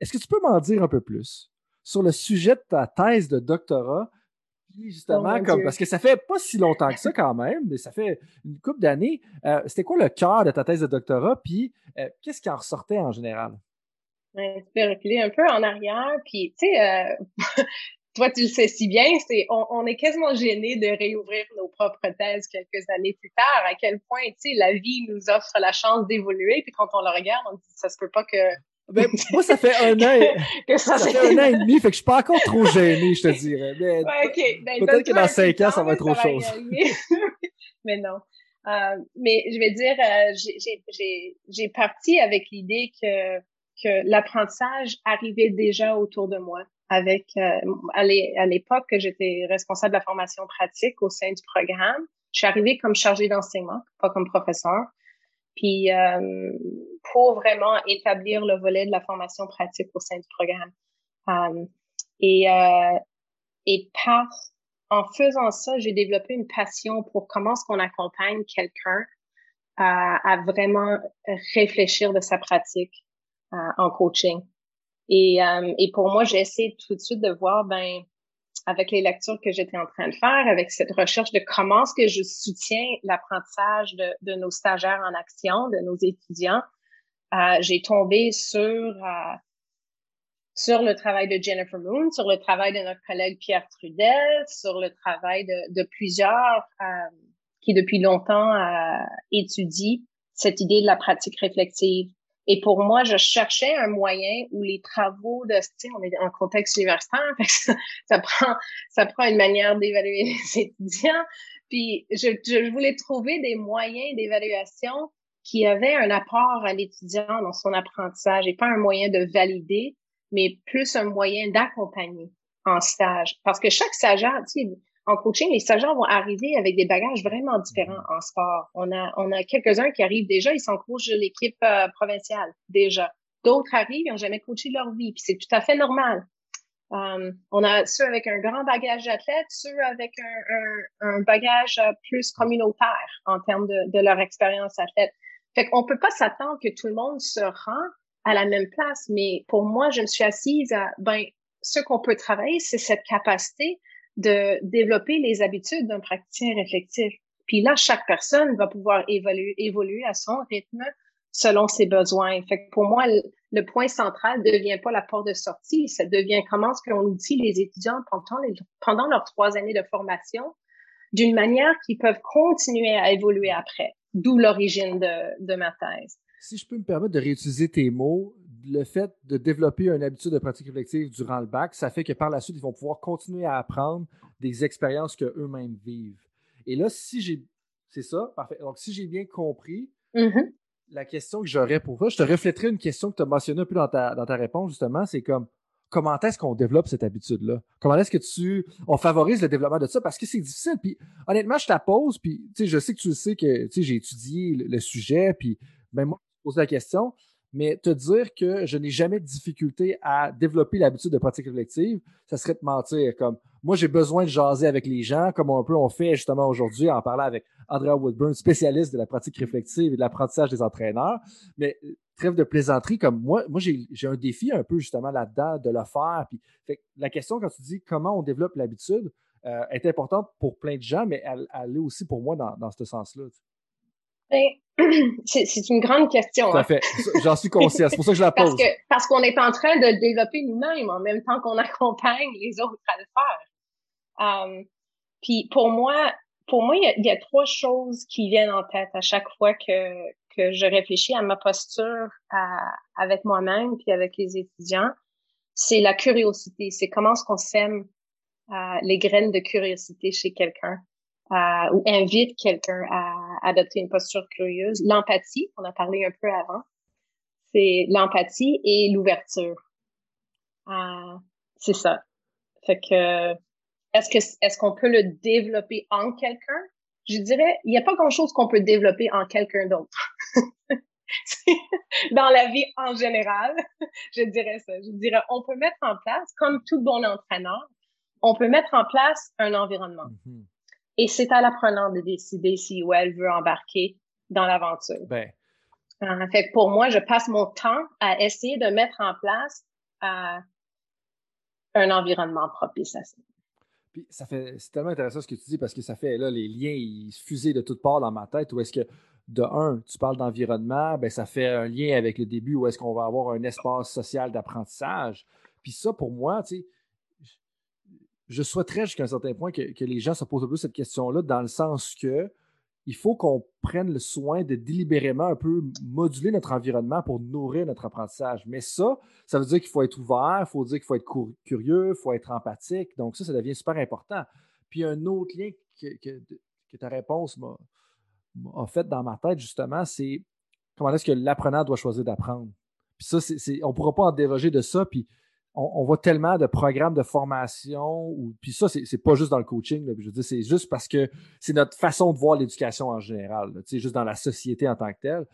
est-ce que tu peux m'en dire un peu plus sur le sujet de ta thèse de doctorat? Justement, oh comme, parce que ça fait pas si longtemps que ça quand même, mais ça fait une couple d'années. Euh, c'était quoi le cœur de ta thèse de doctorat? Puis euh, qu'est-ce qui en ressortait en général? tu peux reculer un peu en arrière, puis tu sais, euh, toi, tu le sais si bien, c'est on, est quasiment gêné de réouvrir nos propres thèses quelques années plus tard. À quel point, tu sais, la vie nous offre la chance d'évoluer, puis quand on le regarde, on dit ça se peut pas que. Ben, moi, ça fait un an, que ça, fait un an et demi, fait que je suis pas encore trop gêné, je te dirais. Ben, peut-être que dans cinq ans, ça va être autre chose. mais non. Euh, mais je vais dire, euh, j'ai parti avec l'idée que, que l'apprentissage arrivait déjà autour de moi. Avec euh, à l'époque que j'étais responsable de la formation pratique au sein du programme, je suis arrivée comme chargée d'enseignement, pas comme professeur. Puis euh, pour vraiment établir le volet de la formation pratique au sein du programme. Euh, et, euh, et par en faisant ça, j'ai développé une passion pour comment est-ce qu'on accompagne quelqu'un à, à, vraiment réfléchir de sa pratique euh, en coaching. Et, euh, et pour moi, j'ai essayé tout de suite de voir, ben, avec les lectures que j'étais en train de faire, avec cette recherche de comment est-ce que je soutiens l'apprentissage de, nos stagiaires en action, de nos étudiants, euh, j'ai tombé sur euh, sur le travail de Jennifer Moon, sur le travail de notre collègue Pierre Trudel, sur le travail de, plusieurs euh, qui depuis longtemps étudient cette idée de la pratique réflexive. Et pour moi, je cherchais un moyen où les travaux de, tu sais, on est en contexte universitaire, ça, ça prend, ça prend une manière d'évaluer les étudiants. Puis je, je voulais trouver des moyens d'évaluation qui avaient un apport à l'étudiant dans son apprentissage et pas un moyen de valider, mais plus un moyen d'accompagner en stage. Parce que chaque stagiaire, tu sais, en coaching, les stagiaires vont arriver avec des bagages vraiment différents en sport. On a, on a quelques-uns qui arrivent déjà, ils sont coachs de l'équipe euh, provinciale, déjà. D'autres arrivent, ils n'ont jamais coaché leur vie, puis c'est tout à fait normal. Um, on a ceux avec un grand bagage d'athlète, ceux avec un, un, un, bagage euh, plus communautaire en termes de, de leur expérience athlète. Fait qu'on peut pas s'attendre que tout le monde se rend à la même place, mais pour moi, je me suis assise à, ben, ce qu'on peut travailler, c'est cette capacité de développer les habitudes d'un praticien réflectif. Puis là, chaque personne va pouvoir évoluer, évoluer à son rythme selon ses besoins. Fait que pour moi, le, point central ne devient pas la porte de sortie, ça devient comment est-ce qu'on outille les étudiants pendant, les, pendant leurs trois années de formation d'une manière qu'ils peuvent continuer à évoluer après, d'où l'origine de, de ma thèse. Si je peux me permettre de réutiliser tes mots, le fait de développer une habitude de pratique réflexive durant le bac, ça fait que par la suite, ils vont pouvoir continuer à apprendre des expériences qu'eux-mêmes vivent. Et là, si j'ai. C'est ça, parfait. Donc, si j'ai bien compris, mm-hmm. la question que j'aurais pour toi, je te reflèterai une question que tu as mentionnée un peu dans ta, dans ta réponse, justement, c'est comme comment est-ce qu'on développe cette habitude-là? Comment est-ce que tu. On favorise le développement de ça? Parce que c'est difficile. Puis honnêtement, je t'appose, puis je sais que tu sais que j'ai étudié le, sujet, puis même moi, je pose la question mais te dire que je n'ai jamais de difficulté à développer l'habitude de pratique réflexive, ça serait de mentir. Comme moi, j'ai besoin de jaser avec les gens, comme un peu on fait justement aujourd'hui en parlant avec Andrea Woodburn, spécialiste de la pratique réflexive et de l'apprentissage des entraîneurs. Mais euh, trêve de plaisanterie, comme moi, moi j'ai un défi un peu justement là-dedans de le faire. Puis, la question quand tu dis comment on développe l'habitude euh, est importante pour plein de gens, mais elle, est aussi pour moi dans, dans ce sens-là. c'est une grande question. Tout à hein. fait. J'en suis conscient. C'est pour ça que je la pose. Parce que parce qu'on est en train de le développer nous-mêmes en même temps qu'on accompagne les autres à le faire. Um, puis pour moi, pour moi, il y, a, trois choses qui viennent en tête à chaque fois que que je réfléchis à ma posture à, avec moi-même puis avec les étudiants. C'est la curiosité. C'est comment est-ce qu'on sème euh, les graines de curiosité chez quelqu'un ou invite quelqu'un à adopter une posture curieuse. L'empathie, on a parlé un peu avant, c'est l'empathie et l'ouverture. Euh, c'est ça. Fait que est-ce que est-ce qu'on peut le développer en quelqu'un? Je dirais, il n'y a pas grand-chose qu'on peut développer en quelqu'un d'autre. Dans la vie en général, je dirais ça. Je dirais, on peut mettre en place, comme tout bon entraîneur, on peut mettre en place un environnement. Mm-hmm. Et c'est à l'apprenant de décider si ou elle veut embarquer dans l'aventure. Ben. En fait, pour moi, je passe mon temps à essayer de mettre en place euh, un environnement propice à ça. Puis ça fait, c'est tellement intéressant ce que tu dis parce que ça fait là les liens ils fusent de toutes parts dans ma tête. Où est-ce que de un, tu parles d'environnement, ben ça fait un lien avec le début où est-ce qu'on va avoir un espace social d'apprentissage. Puis ça, pour moi, tu sais, je souhaiterais jusqu'à un certain point que, les gens se posent un peu cette question-là, dans le sens que il faut qu'on prenne le soin de délibérément un peu moduler notre environnement pour nourrir notre apprentissage. Mais ça, ça veut dire qu'il faut être ouvert, il faut dire qu'il faut être curieux, il faut être empathique. Donc ça, ça devient super important. Puis un autre lien que, ta réponse m'a fait dans ma tête, justement, c'est comment est-ce que l'apprenant doit choisir d'apprendre? Puis ça, on ne pourra pas en déroger de ça. Puis on, voit tellement de programmes de formation, ou, puis ça, c'est pas juste dans le coaching, je veux dire, c'est juste parce que c'est notre façon de voir l'éducation en général, sais, juste dans la société en tant que telle.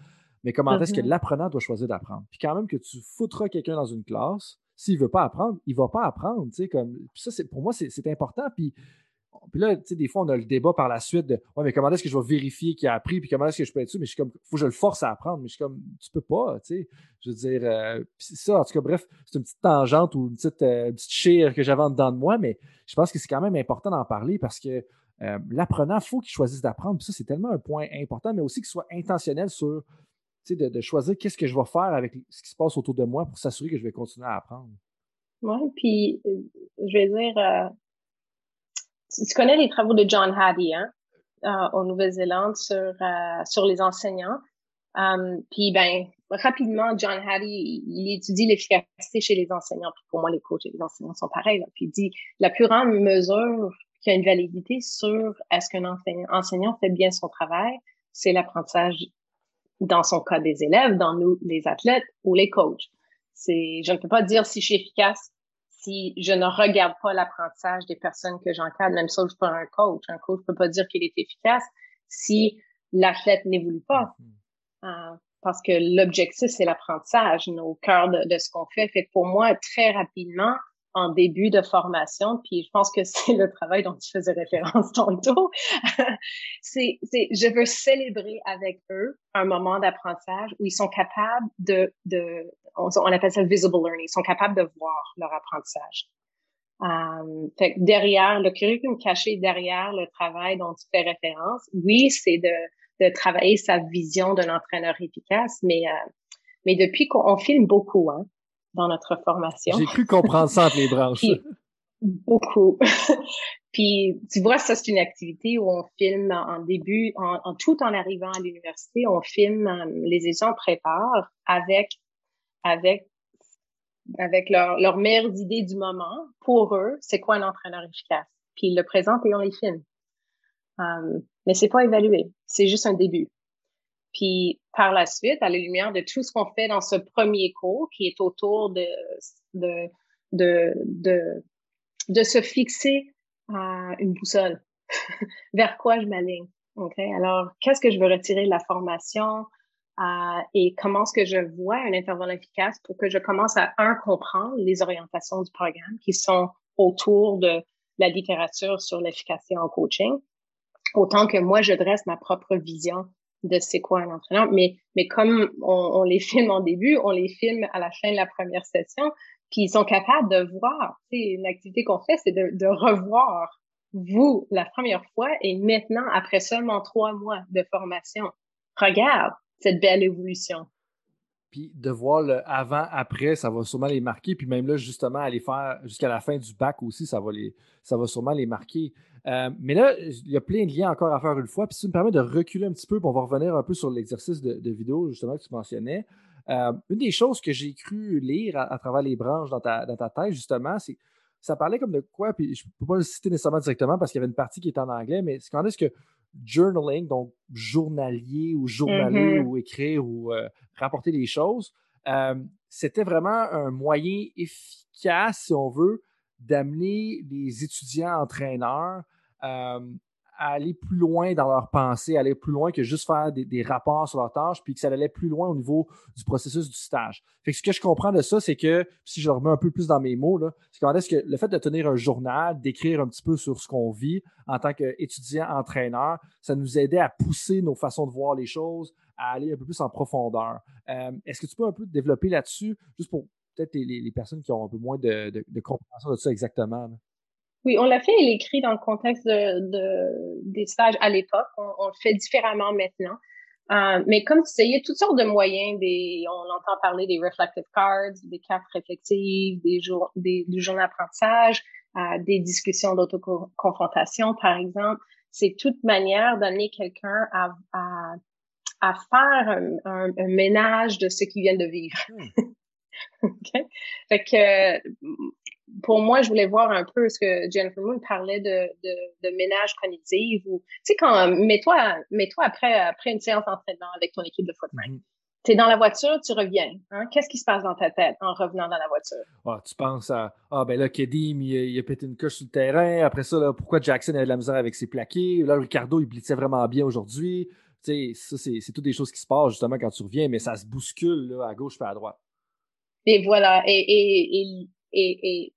Mais comment est-ce que mm-hmm. l'apprenant doit choisir d'apprendre? Puis quand même que tu foutras quelqu'un dans une classe, s'il ne veut pas apprendre, il ne va pas apprendre. Comme, ça, pour moi, c'est important. Puis puis là, tu sais, des fois, on a le débat par la suite de Ouais, mais comment est-ce que je vais vérifier qu'il a appris, puis comment est-ce que je peux être sûr? Mais je suis comme, faut que je le force à apprendre. Mais je suis comme, tu peux pas, tu sais. Je veux dire, euh, ça, en tout cas, bref, c'est une petite tangente ou une petite, euh, chire que j'avais en dedans de moi, mais je pense que c'est quand même important d'en parler parce que euh, l'apprenant, il faut qu'il choisisse d'apprendre. Puis ça, c'est tellement un point important, mais aussi qu'il soit intentionnel sur, tu sais, de, choisir qu'est-ce que je vais faire avec ce qui se passe autour de moi pour s'assurer que je vais continuer à apprendre. Oui, puis je vais dire, tu, connais les travaux de John Hattie, hein, euh, en Nouvelle-Zélande sur, euh, sur les enseignants. Um, puis, ben, rapidement, John Hattie, il, étudie l'efficacité chez les enseignants. Pour moi, les coachs et les enseignants sont pareils. Puis il dit, la plus grande mesure qui a une validité sur est-ce qu'un enseignant, enseignant fait bien son travail, c'est l'apprentissage dans son cas des élèves, dans nous, les athlètes ou les coachs. C'est, je ne peux pas dire si je suis efficace si je ne regarde pas l'apprentissage des personnes que j'encadre, même si je suis pas un coach. Un coach peut pas dire qu'il est efficace si l'athlète n'évolue pas. Mm-hmm. Euh, parce que l'objectif, c'est l'apprentissage, au cœur de, de ce qu'on fait. Fait que pour moi, très rapidement, en début de formation, puis je pense que c'est le travail dont tu faisais référence tantôt. c'est, je veux célébrer avec eux un moment d'apprentissage où ils sont capables de, de on, appelle ça visible learning, ils sont capables de voir leur apprentissage. Euh, fait derrière le curriculum caché, derrière le travail dont tu fais référence, oui, c'est de, de travailler sa vision d'un entraîneur efficace, mais euh, mais depuis qu'on filme beaucoup, hein, dans notre formation. J'ai cru comprendre ça entre les branches. beaucoup. Puis tu vois, ça c'est une activité où on filme en début, en, tout en arrivant à l'université, on filme euh, les étudiants préparent avec avec avec leurs leur meilleures idées du moment pour eux, c'est quoi un entraîneur efficace? Puis ils le présentent et on les filme. Um, mais c'est pas évalué, c'est juste un début. Puis par la suite, à la lumière de tout ce qu'on fait dans ce premier cours, qui est autour de de de de, de se fixer à une boussole, vers quoi je m'aligne. Ok, alors qu'est-ce que je veux retirer de la formation euh, et comment est-ce que je vois un intervenant efficace pour que je commence à un comprendre les orientations du programme qui sont autour de la littérature sur l'efficacité en coaching, autant que moi je dresse ma propre vision de c'est quoi un entraîneur. Mais, mais comme on, les filme en début, on les filme à la fin de la première session, puis ils sont capables de voir. Une activité qu'on fait, c'est de, de revoir vous la première fois et maintenant, après seulement trois mois de formation, regarde cette belle évolution. Puis de voir le avant-après, ça va sûrement les marquer. Puis même là, justement, aller faire jusqu'à la fin du bac aussi, ça va, les, ça va sûrement les marquer. Euh, mais là, il y a plein de liens encore à faire une fois. Puis si tu me permets de reculer un petit peu, puis on va revenir un peu sur l'exercice de, vidéo, justement, que tu mentionnais. Euh, une des choses que j'ai cru lire à, travers les branches dans ta, dans ta tête, justement, c'est ça parlait comme de quoi, puis je ne peux pas le citer nécessairement directement parce qu'il y avait une partie qui est en anglais, mais c'est quand est-ce que journaling, donc journalier ou journaler mm-hmm. ou écrire ou euh, rapporter des choses, c'était vraiment un moyen efficace, si on veut, d'amener les étudiants entraîneurs euh, à aller plus loin dans leur pensée, aller plus loin que juste faire des, rapports sur leurs tâches, puis que ça allait plus loin au niveau du processus du stage. Fait ce que je comprends de ça, c'est que, si je remets un peu plus dans mes mots, c'est quand est-ce que le fait de tenir un journal, d'écrire un petit peu sur ce qu'on vit en tant qu'étudiant entraîneur, ça nous aidait à pousser nos façons de voir les choses, à aller un peu plus en profondeur. Euh, est-ce que tu peux un peu développer là-dessus, juste pour peut-être les, personnes qui ont un peu moins de, de, compréhension de ça exactement. Oui, on l'a fait et l'écrit dans le contexte de, des stages à l'époque. On, le fait différemment maintenant. Euh, mais comme tu sais, il y a toutes sortes de moyens. Des, on entend parler des reflective cards, des cartes réflexives, des jours, des, du journal d'apprentissage. des discussions d'autoconfrontation, par exemple. C'est toute manière d'amener quelqu'un à, à, à, faire un, un, ménage de ce qu'il vient de vivre. Hmm. okay? Fait que pour moi, je voulais voir un peu ce que Jennifer Moon parlait de, de, de ménage cognitif ou tu sais quand mets-toi mets-toi après après une séance d'entraînement avec ton équipe de football. Tu es dans la voiture, tu reviens. Hein? Qu'est-ce qui se passe dans ta tête en revenant dans la voiture? Ah, tu penses à Ah ben là, Kedim, il, il, a pété une couche sur le terrain. Après ça, là, pourquoi Jackson avait de la misère avec ses plaqués? Là, Ricardo, il blitzait vraiment bien aujourd'hui. Tu sais, ça, c'est toutes des choses qui se passent justement quand tu reviens, mais ça se bouscule là, à gauche et à droite. Et voilà. Et, et, et, et,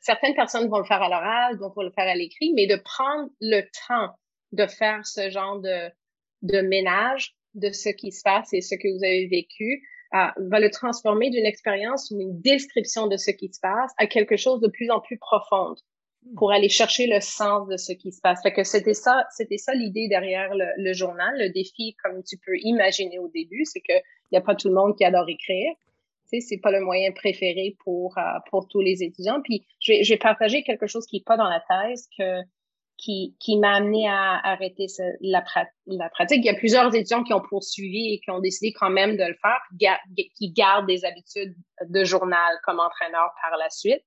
certaines personnes vont le faire à l'oral, d'autres vont le faire à l'écrit, mais de prendre le temps de faire ce genre de, de ménage de ce qui se passe et ce que vous avez vécu, euh, va le transformer d'une expérience ou une description de ce qui se passe à quelque chose de plus en plus profonde hmm. pour aller chercher le sens de ce qui se passe. Fait que c'était ça, c'était ça l'idée derrière le, le, journal. Le défi, comme tu peux imaginer au début, c'est que il n'y a pas tout le monde qui adore écrire c'est pas le moyen préféré pour euh, pour tous les étudiants. Puis je vais, je partager quelque chose qui est pas dans la thèse que qui, qui m'a amené à arrêter la, pratique. Il y a plusieurs étudiants qui ont poursuivi et qui ont décidé quand même de le faire, qui gardent des habitudes de journal comme entraîneur par la suite.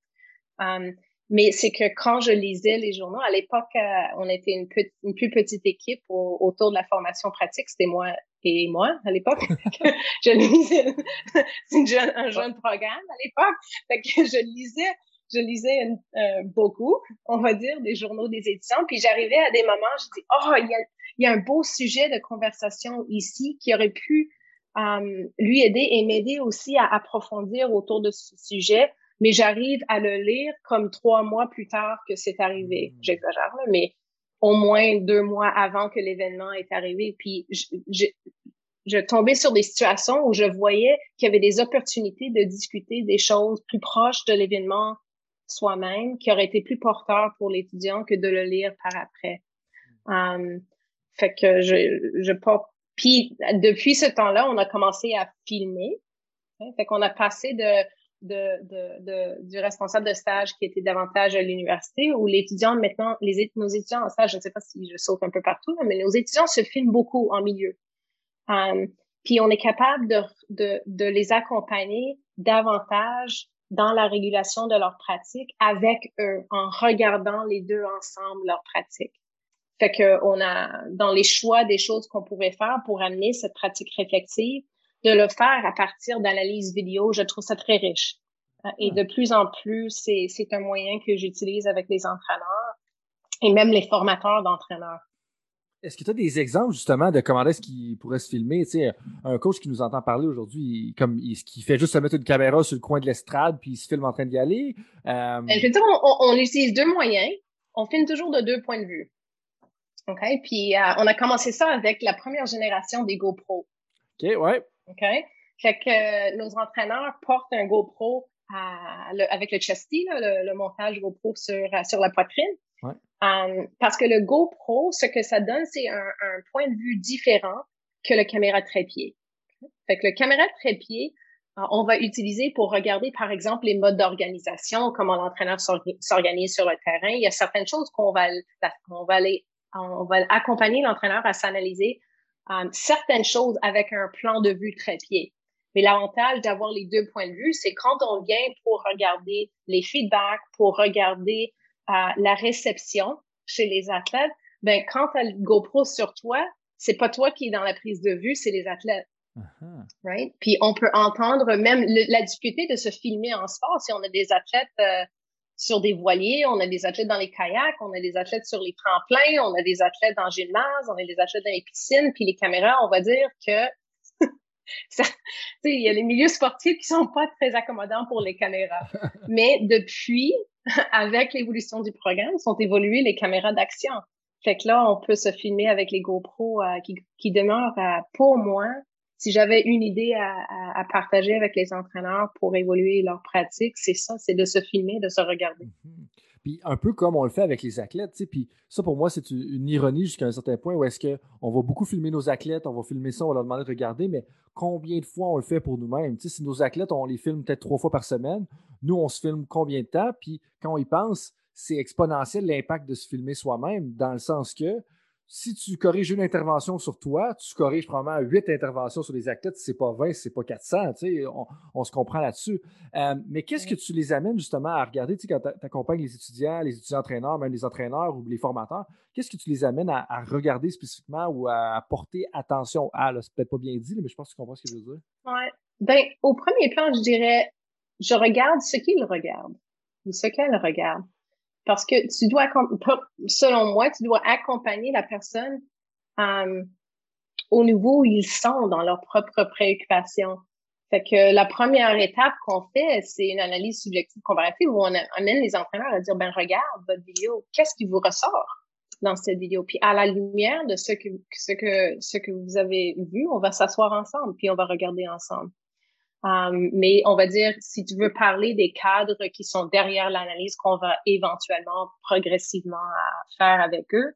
Um, mais c'est que quand je lisais les journaux, à l'époque, euh, on était une, une, plus petite équipe autour de la formation pratique. C'était moi et moi à l'époque. je lisais, c'est un jeune programme à l'époque. Fait que je lisais, je lisais euh, beaucoup, on va dire, des journaux des éditions. Puis j'arrivais à des moments, je dis, oh, il y a, y a un beau sujet de conversation ici qui aurait pu euh, lui aider et m'aider aussi à approfondir autour de ce sujet mais j'arrive à le lire comme trois mois plus tard que c'est arrivé. Hmm. J'exagère, mais au moins deux mois avant que l'événement est arrivé. Puis je, tombais sur des situations où je voyais qu'il y avait des opportunités de discuter des choses plus proches de l'événement soi-même, qui auraient été plus porteurs pour l'étudiant que de le lire par après. Um, fait que je, je. Puis depuis ce temps-là, on a commencé à filmer. Fait qu'on a passé de, de, du responsable de stage qui était davantage à l'université, où l'étudiant maintenant, les, nos étudiants en stage, je ne sais pas si je saute un peu partout, mais nos étudiants se filment beaucoup en milieu. Um, puis on est capable de, de, de les accompagner davantage dans la régulation de leur pratique avec eux, en regardant les deux ensemble leur pratique. Fait que on a dans les choix des choses qu'on pourrait faire pour amener cette pratique réflexive, de le faire à partir d'analyse vidéo, je trouve ça très riche. Euh, et de plus en plus, c'est un moyen que j'utilise avec les entraîneurs et même les formateurs d'entraîneurs. Est-ce que tu as des exemples justement de comment est-ce qu'il pourrait se filmer? Tu sais, un coach qui nous entend parler aujourd'hui, comme il, qui fait juste se mettre une caméra sur le coin de l'estrade puis il se filme en train d'y aller. Euh... Je veux dire, on, on, utilise deux moyens. On filme toujours de deux points de vue. OK? Puis euh, on a commencé ça avec la première génération des GoPro. OK, ouais. OK? Fait que euh, nos entraîneurs portent un GoPro avec le chesty, le, montage GoPro sur, sur la poitrine. Um, parce que le GoPro, ce que ça donne, c'est un, point de vue différent que le caméra trépied. Fait que le caméra trépied, euh, on va utiliser pour regarder, par exemple, les modes d'organisation, comment l'entraîneur s'organise sur le terrain. Il y a certaines choses qu'on va, on va aller, on va accompagner l'entraîneur à s'analyser Um, certaines choses avec un plan de vue très pied. Mais l'avantage d'avoir les deux points de vue, c'est quand on vient pour regarder les feedbacks, pour regarder euh, la réception chez les athlètes, ben quand tu as le GoPro sur toi, c'est pas toi qui est dans la prise de vue, c'est les athlètes. Uh-huh. Right? Puis on peut entendre même la difficulté de se filmer en sport si on a des athlètes euh, sur des voiliers, on a des athlètes dans les kayaks, on a des athlètes sur les tremplins, on a des athlètes dans le gymnase, on a des athlètes dans les piscines, puis les caméras, on va dire que il y a les milieux sportifs qui sont pas très accommodants pour les caméras. Mais depuis, avec l'évolution du programme, sont évoluées les caméras d'action. Fait que là, on peut se filmer avec les GoPro euh, qui, demeurent, euh, pour moi, si j'avais une idée à, à, partager avec les entraîneurs pour évoluer leur pratique, c'est ça, c'est de se filmer, de se regarder. Mhm. Puis un peu comme on le fait avec les athlètes, tu sais, puis ça pour moi c'est une ironie jusqu'à un certain point où est-ce qu'on va beaucoup filmer nos athlètes, on va filmer ça, on va leur demander de regarder, mais combien de fois on le fait pour nous-mêmes? Tu sais, si nos athlètes, on les filme peut-être trois fois par semaine, nous on se filme combien de temps? Puis quand on y pense, c'est exponentiel l'impact de se filmer soi-même, dans le sens que si tu corriges une intervention sur toi, tu corriges probablement huit interventions sur les athlètes, c'est pas 20, c'est pas 400, on, on se comprend là-dessus. Euh, mais qu'est-ce que tu les amènes justement à regarder, quand tu accompagnes les étudiants, les étudiants-entraîneurs, même les entraîneurs ou les formateurs, qu'est-ce que tu les amènes à, regarder spécifiquement ou à porter attention à? C'est peut-être pas bien dit, mais je pense que tu comprends ce que je veux dire. Ouais. Ben, au premier plan, je dirais, je regarde ce qu'ils regardent ou ce qu'elle regarde. Parce que tu dois, selon moi, tu dois accompagner la personne euh, au niveau où ils sont dans leurs propres préoccupations. Fait que la première étape qu'on fait, c'est une analyse subjective comparative où on amène les entraîneurs à dire, ben regarde votre vidéo, qu'est-ce qui vous ressort dans cette vidéo? Puis à la lumière de ce que, ce que, ce que vous avez vu, on va s'asseoir ensemble, puis on va regarder ensemble. Um, mais on va dire, si tu veux parler des cadres qui sont derrière l'analyse qu'on va éventuellement progressivement faire avec eux,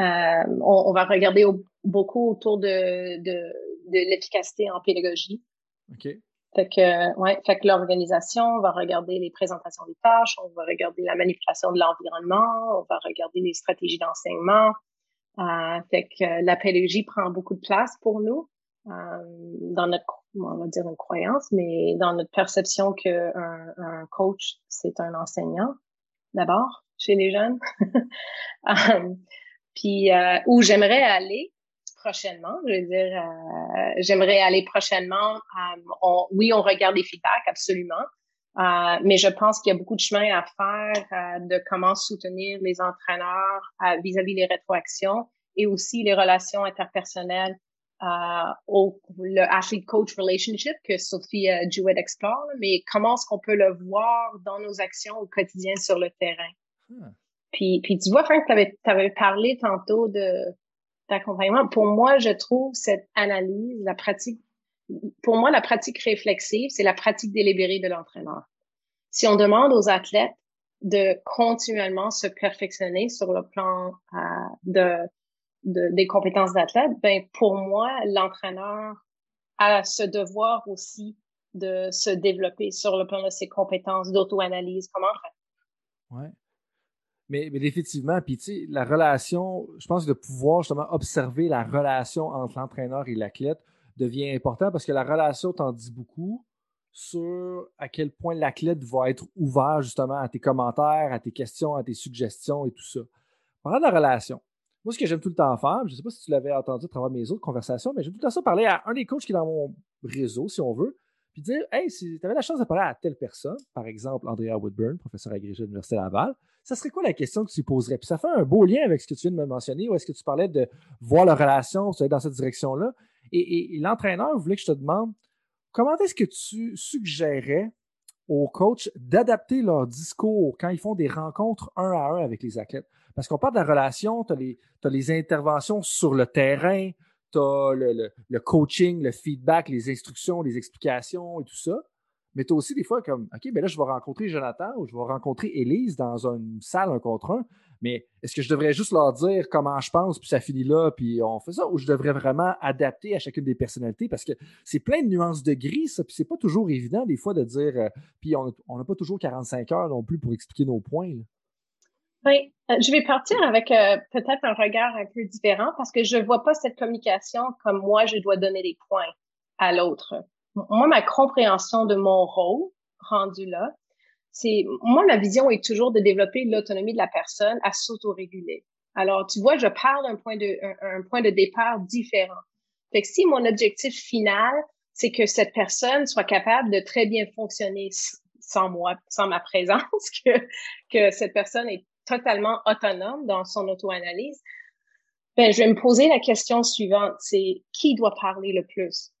euh, on, va regarder beaucoup autour de, de, de l'efficacité en pédagogie. OK. Fait que, ouais, fait que l'organisation, on va regarder les présentations des tâches, on va regarder la manipulation de l'environnement, on va regarder les stratégies d'enseignement. Euh, fait que la pédagogie prend beaucoup de place pour nous. Euh, dans notre, on va dire une croyance, mais dans notre perception que un, coach, c'est un enseignant, d'abord, chez les jeunes. Euh, puis, euh, où j'aimerais aller prochainement, je veux dire, j'aimerais aller prochainement. oui, on regarde les feedbacks, absolument. mais je pense qu'il y a beaucoup de chemin à faire de comment soutenir les entraîneurs vis-à-vis -vis des rétroactions et aussi les relations interpersonnelles euh, au le athlete coach relationship que Sophie euh, Jewett explore, mais comment est-ce qu'on peut le voir dans nos actions au quotidien sur le terrain? Hmm. Puis, puis tu vois, Frank, tu avais, avais, parlé tantôt de d'accompagnement. Pour moi, je trouve cette analyse, la pratique, pour moi, la pratique réflexive, c'est la pratique délibérée de l'entraîneur. Si on demande aux athlètes de continuellement se perfectionner sur le plan euh, de des compétences d'athlète, ben pour moi, l'entraîneur a ce devoir aussi de se développer sur le plan de ses compétences d'auto-analyse comme entraîneur. Oui. Mais, mais définitivement, puis tu sais, la relation, je pense que de pouvoir justement observer la relation entre l'entraîneur et l'athlète devient important parce que la relation t'en dit beaucoup sur à quel point l'athlète va être ouvert justement à tes commentaires, à tes questions, à tes suggestions et tout ça. Parlant de la relation, moi, ce que j'aime tout le temps faire, je ne sais pas si tu l'avais entendu à travers mes autres conversations, mais j'aime tout le temps ça parler à un des coachs qui est dans mon réseau, si on veut, puis dire Hey, si tu avais la chance de parler à telle personne, par exemple Andrea Woodburn, professeur agrégé de l'Université Laval, ça serait quoi la question que tu poserais? Puis ça fait un beau lien avec ce que tu viens de me mentionner, où est-ce que tu parlais de voir la relation, tu dans cette direction-là. Et, l'entraîneur voulait que je te demande comment est-ce que tu suggérais aux coachs d'adapter leur discours quand ils font des rencontres un à un avec les athlètes? Parce qu'on parle de la relation, tu as, les interventions sur le terrain, tu as le, coaching, le feedback, les instructions, les explications et tout ça. Mais tu as aussi des fois comme, OK, ben là, je vais rencontrer Jonathan ou je vais rencontrer Élise dans une salle un contre un. Mais est-ce que je devrais juste leur dire comment je pense, puis ça finit là, puis on fait ça, ou je devrais vraiment adapter à chacune des personnalités? Parce que c'est plein de nuances de gris, ça, puis c'est pas toujours évident des fois de dire, euh, puis on n'a pas toujours 45 heures non plus pour expliquer nos points. Oui, euh, je vais partir avec euh, peut-être un regard un peu différent parce que je ne vois pas cette communication comme moi, je dois donner des points à l'autre. Moi, ma compréhension de mon rôle rendu là, c'est moi, ma vision est toujours de développer l'autonomie de la personne à s'autoréguler. Alors, tu vois, je parle d'un point de un, point de départ différent. Fait que si mon objectif final, c'est que cette personne soit capable de très bien fonctionner sans moi, sans ma présence, que, que cette personne est totalement autonome dans son auto-analyse, ben, je vais me poser la question suivante, c'est qui doit parler le plus?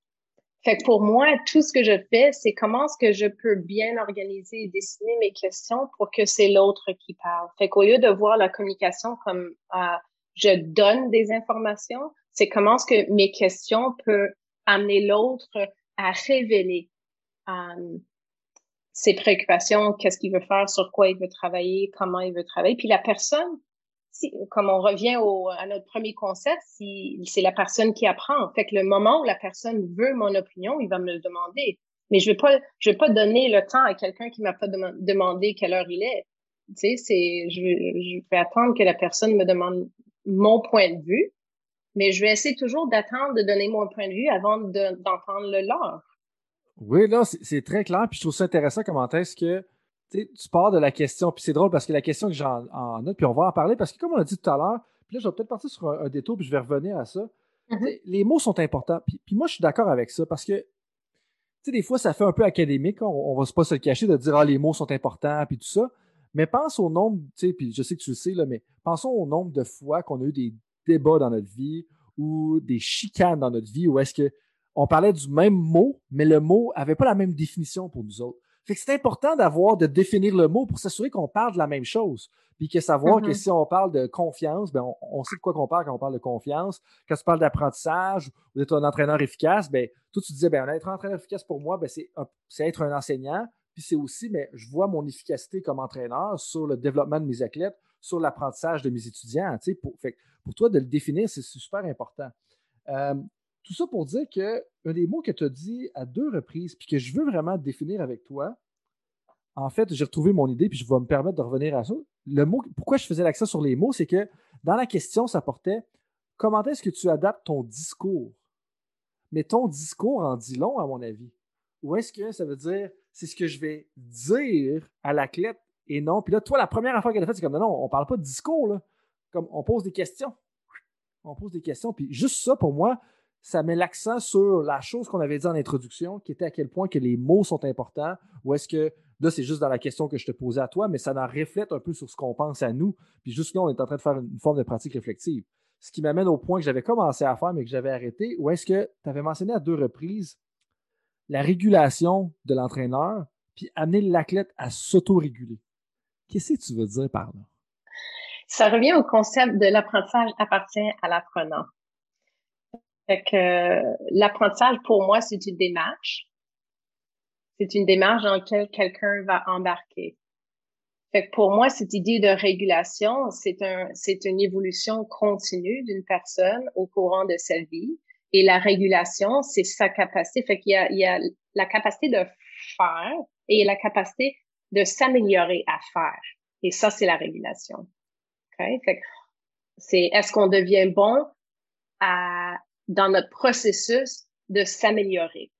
Fait que pour moi, tout ce que je fais, c'est comment est-ce que je peux bien organiser et dessiner mes questions pour que c'est l'autre qui parle. Fait qu'au lieu de voir la communication comme euh, je donne des informations, c'est comment est-ce que mes questions peuvent amener l'autre à révéler euh, ses préoccupations, qu'est-ce qu'il veut faire, sur quoi il veut travailler, comment il veut travailler. Puis la personne, si, comme on revient au, à notre premier concept, si, c'est la personne qui apprend. Fait que le moment où la personne veut mon opinion, il va me le demander. Mais je vais pas, je vais pas donner le temps à quelqu'un qui m'a pas demandé quelle heure il est. Tu sais, c'est, je, je vais attendre que la personne me demande mon point de vue, mais je vais essayer toujours d'attendre de donner mon point de vue avant d'entendre le leur. Oui, là, c'est très clair. Puis je trouve ça intéressant comment est-ce que tu pars de la question. Puis c'est drôle parce que la question que j'ai en, note, puis on va en parler parce que comme on a dit tout à l'heure, puis là, je vais peut-être partir sur un, détour, puis je vais revenir à ça. Mm-hmm. Les mots sont importants. Puis, moi, je suis d'accord avec ça parce que, tu sais, des fois, ça fait un peu académique. On, ne va pas se le cacher de dire, ah, les mots sont importants, puis tout ça. Mais pense au nombre, tu sais, puis je sais que tu le sais, là, mais pensons au nombre de fois qu'on a eu des débats dans notre vie ou des chicanes dans notre vie où est-ce que on parlait du même mot, mais le mot avait pas la même définition pour nous autres. Fait que c'est important d'avoir, de définir le mot pour s'assurer qu'on parle de la même chose. Puis que savoir que mm-hmm. si on parle de confiance, ben on, sait de quoi qu'on parle quand on parle de confiance. Quand tu parles d'apprentissage ou d'être un entraîneur efficace, ben toi tu disais, ben être un entraîneur efficace pour moi, ben c'est, être un enseignant. Puis c'est aussi, mais je vois mon efficacité comme entraîneur sur le développement de mes athlètes, sur l'apprentissage de mes étudiants. Pour, fait, pour toi, de le définir, c'est super important. Euh, tout ça pour dire que un des mots que tu as dit à deux reprises, puis que je veux vraiment définir avec toi, en fait, j'ai retrouvé mon idée, puis je vais me permettre de revenir à ça. Le mot, pourquoi je faisais l'accent sur les mots, c'est que dans la question, ça portait comment est-ce que tu adaptes ton discours? Mais ton discours en dit long, à mon avis. Ou est-ce que ça veut dire c'est ce que je vais dire à l'athlète et non? Puis là, toi, la première affaire qu'elle a faite, c'est comme non, non, on parle pas de discours, là. Comme on pose des questions. On pose des questions. Puis juste ça, pour moi, ça met l'accent sur la chose qu'on avait dit en introduction, qui était à quel point que les mots sont importants, ou est-ce que là, c'est juste dans la question que je te posais à toi, mais ça en reflète un peu sur ce qu'on pense à nous. Puis juste là, on est en train de faire une forme de pratique réflexive. Ce qui m'amène au point que j'avais commencé à faire, mais que j'avais arrêté, ou est-ce que tu avais mentionné à deux reprises la régulation de l'entraîneur, puis amener l'athlète à s'auto-réguler. Qu'est-ce que tu veux dire par là? Ça revient au concept de l'apprentissage appartient à l'apprenant. Fait que l'apprentissage, pour moi, c'est une démarche. C'est une démarche dans laquelle quelqu'un va embarquer. Fait que pour moi, cette idée de régulation, c'est un, c'est une évolution continue d'une personne au courant de sa vie. Et la régulation, c'est sa capacité. Fait qu'il y a, il y a la capacité de faire et la capacité de s'améliorer à faire. Et ça, c'est la régulation. Okay? Fait que c'est, est-ce qu'on devient bon à dans notre processus de s'améliorer.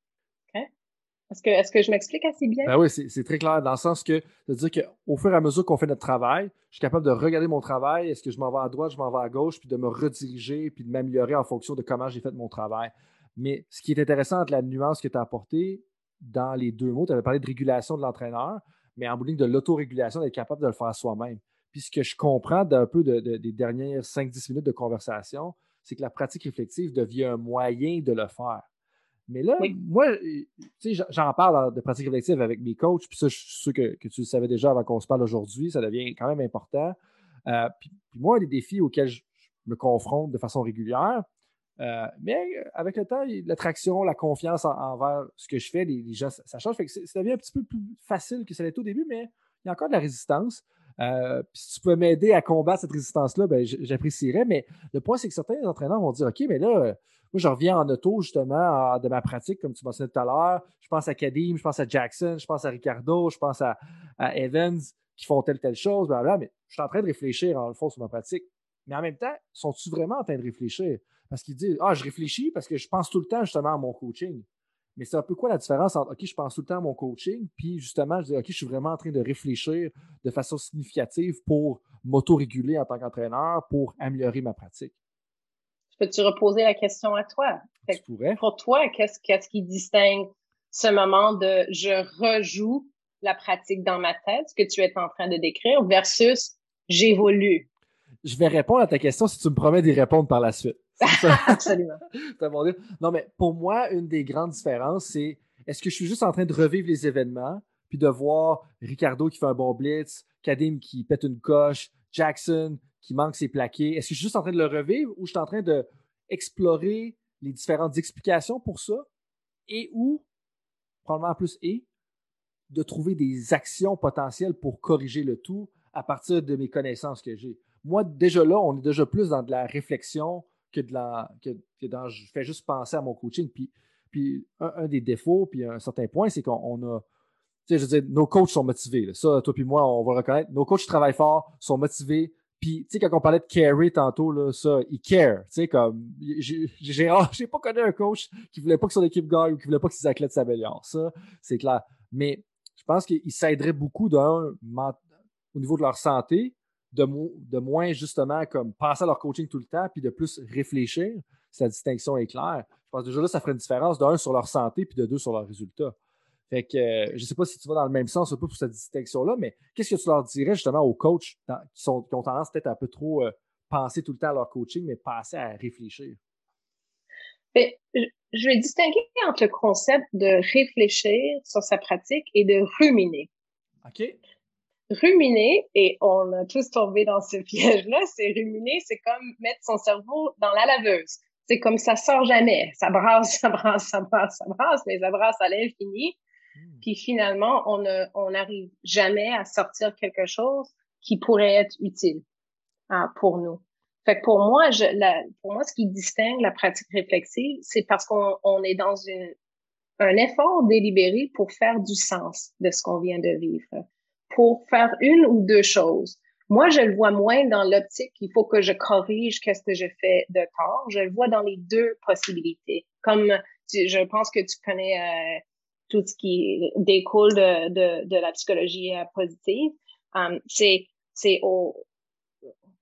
Est-ce que, est que je m'explique assez bien? Ben oui, c'est très clair dans le sens que, de dire qu'au fur et à mesure qu'on fait notre travail, je suis capable de regarder mon travail, est-ce que je m'en vais à droite, je m'en vais à gauche, puis de me rediriger, puis de m'améliorer en fonction de comment j'ai fait mon travail. Mais ce qui est intéressant la nuance que tu as apportée dans les deux mots, tu avais parlé de régulation de l'entraîneur, mais en bout de l'autorégulation, d'être capable de le faire soi-même. Puis ce que je comprends d'un peu des dernières 5-10 minutes de conversation, c'est que la pratique réflexive devient un moyen de le faire. Mais là, moi, j'en parle de pratique réflexive avec mes coachs, puis ça, je suis sûr que, tu le savais déjà avant qu'on se parle aujourd'hui, ça devient quand même important. Euh, puis, moi, des défis auxquels je, me confronte de façon régulière, euh, mais avec le temps, l'attraction, la confiance envers ce que je fais, les, gens, ça, change. Fait que ça devient un petit peu plus facile que ça l'était au début, mais il y a encore de la résistance. Euh, si tu peux m'aider à combattre cette résistance-là, ben, j'apprécierais. Mais le point, c'est que certains entraîneurs vont dire OK, mais là, euh, moi, je reviens en auto, justement, de ma pratique, comme tu mentionnais tout à l'heure. Je pense à Kadim, je pense à Jackson, je pense à Ricardo, je pense à, Evans qui font telle, telle chose, blablabla. Mais je suis en train de réfléchir, en le fond, sur ma pratique. Mais en même temps, sont-ils vraiment en train de réfléchir? Parce qu'ils disent Ah, je réfléchis parce que je pense tout le temps, justement, à mon coaching. Mais c'est un peu quoi la différence entre OK, je pense tout le temps à mon coaching, puis justement, je dis OK, je suis vraiment en train de réfléchir de façon significative pour m'auto-réguler en tant qu'entraîneur, pour améliorer ma pratique. Peux-tu reposer la question à toi? Tu pourrais. Pour toi, qu'est-ce, qu'est-ce qui distingue ce moment de je rejoue la pratique dans ma tête, ce que tu es en train de décrire, versus j'évolue? Je vais répondre à ta question si tu me promets d'y répondre par la suite. Absolument. non, mais pour moi, une des grandes différences, c'est est-ce que je suis juste en train de revivre les événements, puis de voir Ricardo qui fait un bon blitz, Kadim qui pète une coche, Jackson qui manque ses plaqués. Est-ce que je suis juste en train de le revivre ou je suis en train de explorer les différentes explications pour ça? Et ou, probablement plus et, de trouver des actions potentielles pour corriger le tout à partir de mes connaissances que j'ai. Moi, déjà là, on est déjà plus dans de la réflexion, que, de la, que, dans, je fais juste penser à mon coaching. Puis, puis un, des défauts, puis un certain point, c'est qu'on a, Tu sais, je veux dire, nos coachs sont motivés. Ça, toi puis moi, on va le reconnaître. Nos coachs travaillent fort, sont motivés. Puis, tu sais, quand on parlait de carry tantôt, là, ça, ils care. Tu sais, comme, j'ai pas connu un coach qui voulait pas que son équipe gagne ou qui voulait pas que ses athlètes s'améliorent. Ça, c'est clair. Mais je pense qu'ils s'aideraient beaucoup d'un, au niveau de leur santé, de, de moins justement comme passer à leur coaching tout le temps, puis de plus réfléchir. Si la distinction est claire. Je pense que déjà là, ça ferait une différence d'un sur leur santé, puis de deux sur leurs résultats. Fait que euh, je ne sais pas si tu vas dans le même sens un peu pour cette distinction-là, mais qu'est-ce que tu leur dirais justement aux coachs qui, sont, qui ont tendance peut-être un peu trop euh, penser tout le temps à leur coaching, mais passer à réfléchir? Ben, je vais distinguer entre le concept de réfléchir sur sa pratique et de ruminer. OK. Ruminer, et on a tous tombé dans ce piège-là, c'est ruminer, c'est comme mettre son cerveau dans la laveuse. C'est comme ça sort jamais. Ça brasse, ça brasse, ça brasse, ça brasse, mais ça brasse à l'infini. Hmm. Puis finalement, on n'arrive jamais à sortir quelque chose qui pourrait être utile hein, pour nous. Fait que pour moi, je, pour moi, ce qui distingue la pratique réflexive, c'est parce qu'on est dans une, un effort délibéré pour faire du sens de ce qu'on vient de vivre, pour faire une ou deux choses. Moi, je le vois moins dans l'optique qu'il faut que je corrige qu'est-ce que je fais de tort. Je le vois dans les deux possibilités. Comme je pense que tu connais euh, tout ce qui découle de, de, de la psychologie euh, positive. Um, c'est, c'est au,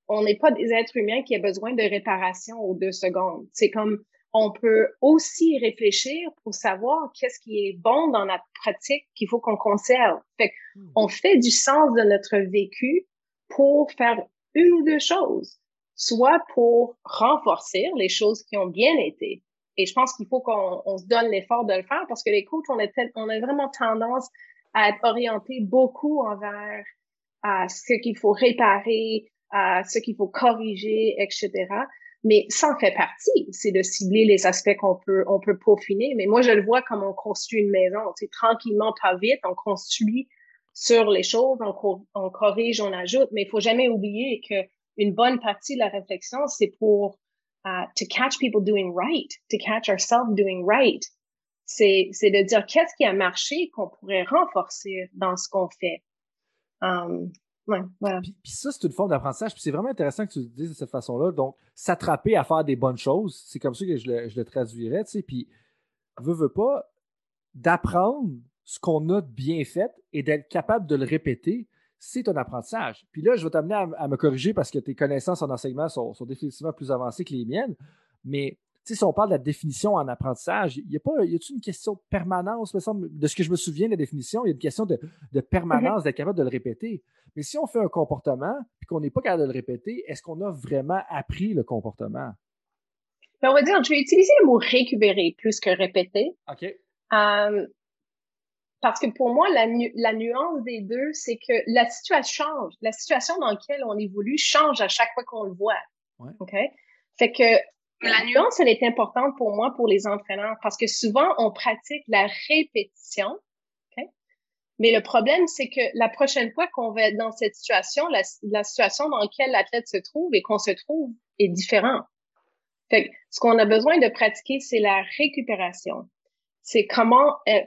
on n'est pas des êtres humains qui ont besoin de réparation aux deux secondes. C'est comme on peut aussi réfléchir pour savoir qu'est-ce qui est bon dans notre pratique qu'il faut qu'on conserve. Fait hmm. on fait du sens de notre vécu pour faire une ou deux choses, soit pour renforcer les choses qui ont bien été, et je pense qu'il faut qu'on se donne l'effort de le faire parce que les coachs, on a, on a vraiment tendance à être orientés beaucoup envers à ce qu'il faut réparer, à ce qu'il faut corriger, etc. Mais ça en fait partie, c'est de cibler les aspects qu'on peut, on peut peaufiner. Mais moi, je le vois comme on construit une maison. C'est tranquillement, pas vite, on construit sur les choses, on, corrige, on ajoute. Mais il faut jamais oublier que une bonne partie de la réflexion, c'est pour uh, to catch people doing right, to catch ourselves doing right. C'est de dire qu'est-ce qui a marché qu'on pourrait renforcer dans ce qu'on fait. Um, ouais, voilà. Puis, ça, c'est une forme d'apprentissage. Puis c'est vraiment intéressant que tu le dises de cette façon-là. Donc, s'attraper à faire des bonnes choses, c'est comme ça que je le, je le traduirais. Tu sais. Puis, veut, veut pas, d'apprendre ce qu'on a bien fait et d'être capable de le répéter, c'est un apprentissage. Puis là, je vais t'amener à, me corriger parce que tes connaissances en enseignement sont, définitivement plus avancées que les miennes. Mais si on parle de la définition en apprentissage, il y a pas, y a-t-il une question de permanence, me semble, de ce que je me souviens de la définition, il y a une question de, permanence, d'être capable de le répéter. Mais si on fait un comportement et qu'on n'est pas capable de le répéter, est-ce qu'on a vraiment appris le comportement? Ben, on va dire, je vais utiliser le mot récupérer plus que répéter. OK. Euh, parce que pour moi, la, la nuance des deux, c'est que la situation change. La situation dans laquelle on évolue change à chaque fois qu'on le voit. OK? Fait que la nuance, elle est importante pour moi, pour les entraîneurs, parce que souvent, on pratique la répétition. OK? Mais le problème, c'est que la prochaine fois qu'on va être dans cette situation, la, la situation dans laquelle l'athlète se trouve et qu'on se trouve est différent. Fait que ce qu'on a besoin de pratiquer, c'est la récupération c'est comment euh,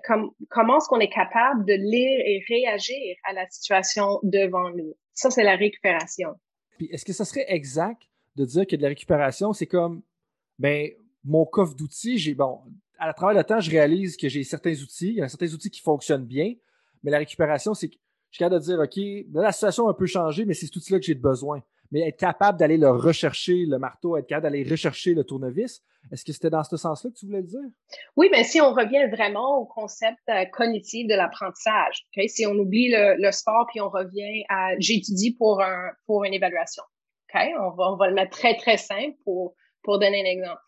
comment est-ce qu'on est capable de lire et réagir à la situation devant nous. Ça, c'est la récupération. Puis est-ce que ça serait exact de dire que de la récupération, c'est comme ben mon coffre d'outils, j'ai bon, à travers le temps, je réalise que j'ai certains outils, il y a certains outils qui fonctionnent bien, mais la récupération, c'est que je suis capable de dire, OK, la situation a un peu changé, mais c'est cet outil-là que j'ai besoin mais être capable d'aller le rechercher, le marteau, être capable d'aller rechercher le tournevis. Est-ce que c'était dans ce sens-là que tu voulais le dire? Oui, mais si on revient vraiment au concept euh, cognitif de l'apprentissage, si on oublie le, sport puis on revient à j'étudie pour un pour une évaluation, on va on va le mettre très très simple pour pour donner un exemple.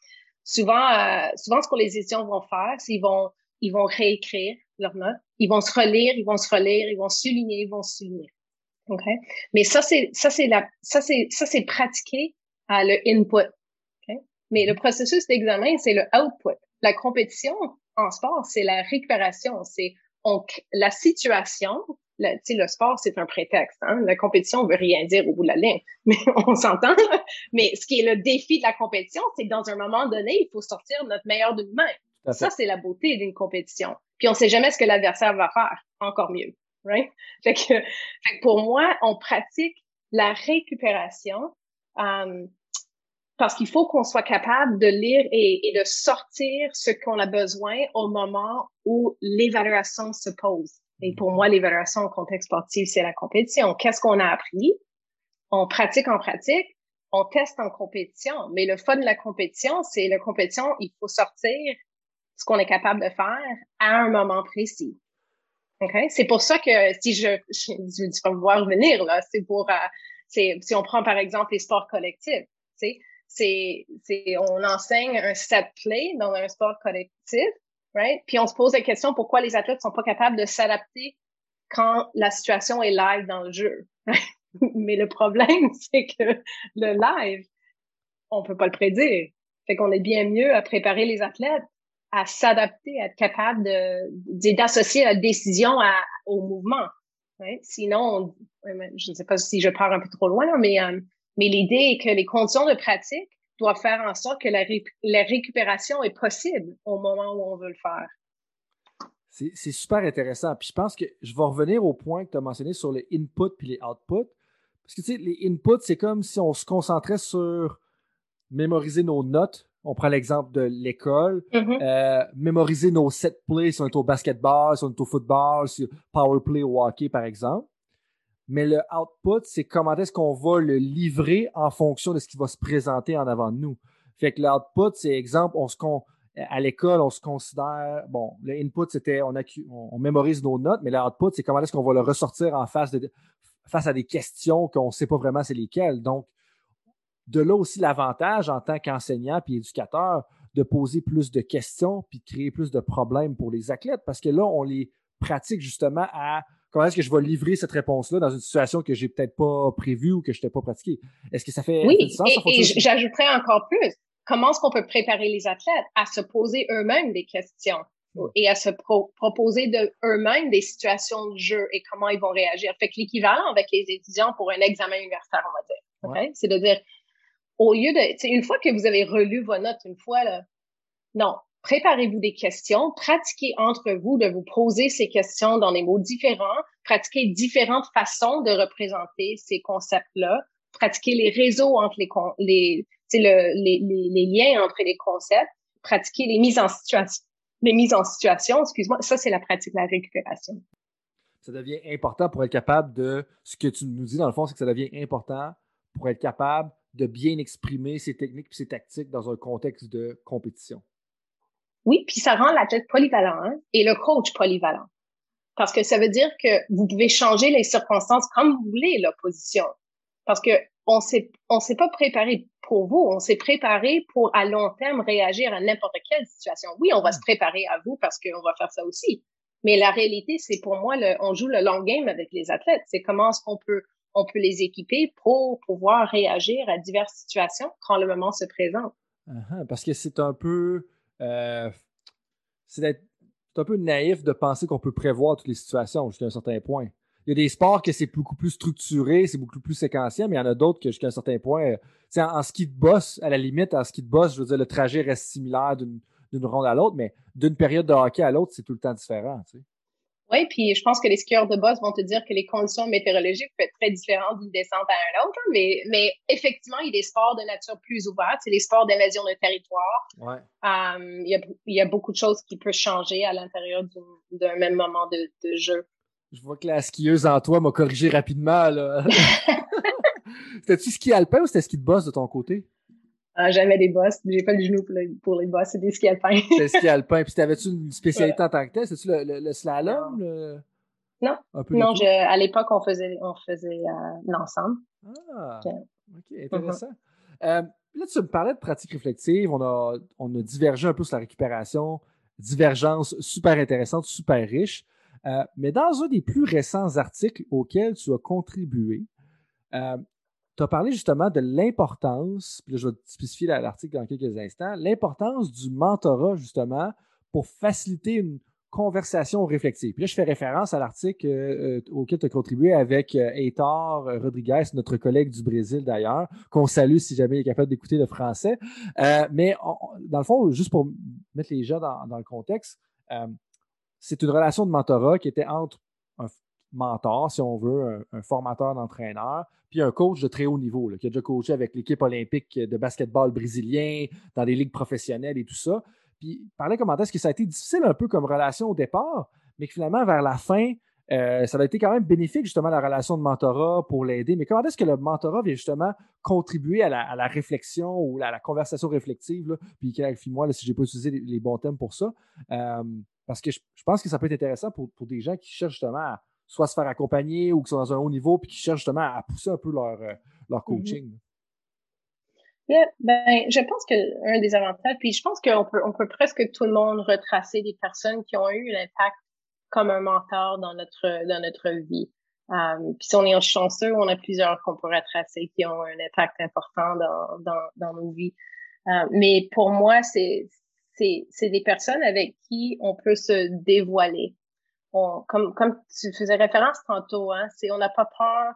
Souvent euh, souvent ce que les étudiants vont faire, c'est qu'ils vont ils vont réécrire leurs notes, ils vont se relire, ils vont se relire, ils vont souligner, ils vont souligner. OK? Mais ça, c'est, ça, c'est la, ça, c'est, ça, c'est pratiquer à le input. OK? Mais le processus d'examen, c'est le output. La compétition en sport, c'est la récupération. C'est on, la situation. La, le sport, c'est un prétexte. Hein? La compétition veut rien dire au bout de la ligne. Mais on s'entend. Mais ce qui est le défi de la compétition, c'est que dans un moment donné, il faut sortir notre meilleur de nous-mêmes. Ça, c'est la beauté d'une compétition. Puis on sait jamais ce que l'adversaire va faire. encore mieux. Right? Fait que, pour moi, on pratique la récupération euh, parce qu'il faut qu'on soit capable de lire et, et de sortir ce qu'on a besoin au moment où l'évaluation se pose. Et pour moi, l'évaluation en contexte sportif, c'est la compétition. Qu'est-ce qu'on a appris? On pratique en pratique, on teste en compétition. Mais le fun de la compétition, c'est la compétition, il faut sortir ce qu'on est capable de faire à un moment précis. Okay? C'est pour ça que si je, je, vais voir venir là, c'est pour, euh, c'est, si on prend par exemple les sports collectifs, c'est, c'est, on enseigne un set play dans un sport collectif, right? Puis on se pose la question pourquoi les athlètes sont pas capables de s'adapter quand la situation est live dans le jeu. Mais le problème, c'est que le live, on peut pas le prédire. Fait qu'on est bien mieux à préparer les athlètes à s'adapter, à être capable d'associer la décision au mouvement. Sinon, je ne sais pas si je pars un peu trop loin, mais, euh, mais l'idée est que les conditions de pratique doivent faire en sorte que la, la récupération est possible au moment où on veut le faire. C'est super intéressant. Puis je pense que je vais revenir au point que tu as mentionné sur les inputs puis les outputs. Parce que tu sais, les inputs, c'est comme si on se concentrait sur mémoriser nos notes on prend l'exemple de l'école. Mm-hmm. Euh, mémoriser nos set plays si on est au basketball, si on est au football, si power play au hockey, par exemple. Mais le output, c'est comment est-ce qu'on va le livrer en fonction de ce qui va se présenter en avant de nous. Fait que l'output, c'est exemple, on se à l'école, on se considère, bon, le input, c'était on, on, mémorise nos notes, mais l'output, c'est comment est-ce qu'on va le ressortir en face, de, face à des questions qu'on ne sait pas vraiment c'est lesquelles. Donc, de là aussi l'avantage en tant qu'enseignant puis éducateur de poser plus de questions puis de créer plus de problèmes pour les athlètes parce que là, on les pratique justement à comment est-ce que je vais livrer cette réponse-là dans une situation que j'ai peut-être pas prévue ou que je n'ai pas pratiquée? Est-ce que ça fait, oui, sens? Oui, et, j'ajouterais encore plus. Comment est-ce qu'on peut préparer les athlètes à se poser eux-mêmes des questions et à se proposer de eux-mêmes des situations de jeu et comment ils vont réagir? Fait que l'équivalent avec les étudiants pour un examen universitaire, on va dire. C'est de dire, au lieu de, une fois que vous avez relu vos notes une fois, là, non, préparez-vous des questions, pratiquez entre vous de vous poser ces questions dans des mots différents, pratiquez différentes façons de représenter ces concepts-là, pratiquez les réseaux entre les, les, le, les, liens entre les concepts, pratiquez les mises en situation, les mises en situation, excuse-moi, ça c'est la pratique de la récupération. Ça devient important pour être capable de, ce que tu nous dis dans le fond, c'est que ça devient important pour être capable de bien exprimer ses techniques et ses tactiques dans un contexte de compétition. Oui, puis ça rend l'athlète polyvalent hein, et le coach polyvalent. Parce que ça veut dire que vous pouvez changer les circonstances comme vous voulez, l'opposition. Parce que on s'est, on s'est pas préparé pour vous, on s'est préparé pour à long terme réagir à n'importe quelle situation. Oui, on va se préparer à vous parce qu'on va faire ça aussi. Mais la réalité, c'est pour moi, le, on joue le long game avec les athlètes. C'est comment est-ce qu'on peut on peut les équiper pour pouvoir réagir à diverses situations quand le moment se présente. Uh-huh, parce que c'est un peu euh, c'est un peu naïf de penser qu'on peut prévoir toutes les situations jusqu'à un certain point. Il y a des sports que c'est beaucoup plus structuré, c'est beaucoup plus séquentiel, mais il y en a d'autres que jusqu'à un certain point, en, en, ski de boss, à la limite, en ski de boss, je veux dire, le trajet reste similaire d'une ronde à l'autre, mais d'une période de hockey à l'autre, c'est tout le temps différent. Tu sais. Oui, puis je pense que les skieurs de boss vont te dire que les conditions météorologiques peuvent être très différentes d'une descente à un autre, mais, mais effectivement, il y a des sports de nature plus ouverte, c'est les sports d'invasion de territoire. Ouais. Um, il, y a, il, y a, beaucoup de choses qui peuvent changer à l'intérieur d'un même moment de, de, jeu. Je vois que la skieuse en toi m'a corrigé rapidement. C'était-tu ski alpin ou c'était ski de boss de ton côté? Ah, jamais des bosses. J'ai pas le genou pour, pour les bosses. C'est des skis alpins. c'est ski alpin. Puis t'avais-tu une spécialité en tant que tel? C'est-tu le, le, slalom? Le... Non. non, je, à l'époque, on faisait, on faisait euh, l'ensemble. Ah, OK, intéressant. euh, là, tu me parlais de pratique réflexive. On a, on a divergé un peu sur la récupération. Divergence super intéressante, super riche. Euh, mais dans un des plus récents articles auxquels tu as contribué, euh, tu as parlé justement de l'importance, puis là, je vais spécifier l'article dans quelques instants, l'importance du mentorat, justement, pour faciliter une conversation réflexive. Puis là, je fais référence à l'article euh, auquel tu as contribué avec euh, Heitor Rodriguez, notre collègue du Brésil d'ailleurs, qu'on salue si jamais il est capable d'écouter le français. Euh, mais dans le fond, juste pour mettre les gens dans le contexte, c'est une relation de mentorat qui était entre mentor, si on veut, un, formateur d'entraîneur, puis un coach de très haut niveau, qui a déjà coaché avec l'équipe olympique de basketball brésilien, dans des ligues professionnelles et tout ça. Puis parlait comment est-ce que ça a été difficile un peu comme relation au départ, mais que finalement, vers la fin, euh, ça a été quand même bénéfique, justement, la relation de mentorat pour l'aider. Mais comment est-ce que le mentorat vient justement contribuer à la, réflexion ou à la conversation réflexive? Puis clarifie-moi si je n'ai pas utilisé les, bons thèmes pour ça. Euh, parce que je, pense que ça peut être intéressant pour, des gens qui cherchent justement à soit se faire accompagner ou qui sont dans un haut niveau puis qui cherchent justement à pousser un peu leur, euh, leur mm-hmm. coaching. ben, je pense qu'un des avantages, puis je pense qu'on peut, on peut presque tout le monde retracer des personnes qui ont eu l'impact comme un mentor dans notre dans notre vie. Um, puis si on est chanceux, on a plusieurs qu'on pourrait tracer qui ont un impact important dans, dans, dans nos vies. Euh, mais pour moi, c'est c'est des personnes avec qui on peut se dévoiler. On, comme comme tu faisais référence tantôt, hein, c'est on n'a pas peur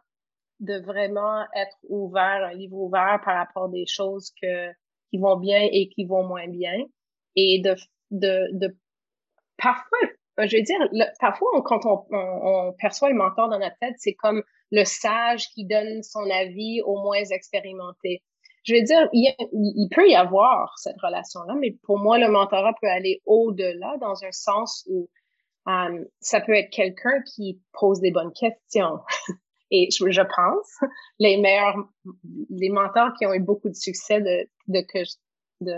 de vraiment être ouvert, un livre ouvert par rapport à des choses que qui vont bien et qui vont moins bien, et de de de parfois je veux dire, parfois, quand on, on, perçoit le mentor dans notre tête, c'est comme le sage qui donne son avis aux moins expérimentés. Je veux dire, il, il peut y avoir cette relation-là, mais pour moi, le mentorat peut aller au-delà dans un sens où euh, ça peut être quelqu'un qui pose des bonnes questions. Et je, je, pense, les meilleurs, les mentors qui ont eu beaucoup de succès de, de, de,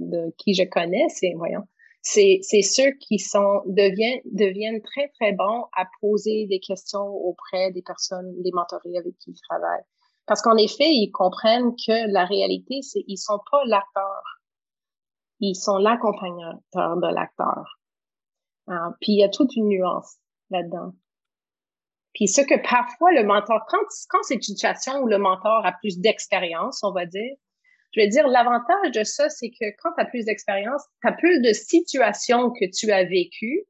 de qui je connais, c'est, voyons, c'est, ceux qui sont deviennent, deviennent très, très bons à poser des questions auprès des personnes, des mentorés avec qui ils travaillent. Parce qu'en effet, ils comprennent que la réalité, c'est ils sont pas l'acteur. Ils sont l'accompagnateur de l'acteur. Ah, puis il y a toute une nuance là-dedans. Puis ce que parfois le mentor, quand, quand c'est une situation où le mentor a plus d'expérience, on va dire, je veux dire, l'avantage de ça, c'est que quand tu as plus d'expérience, tu as plus de situations que tu as vécues.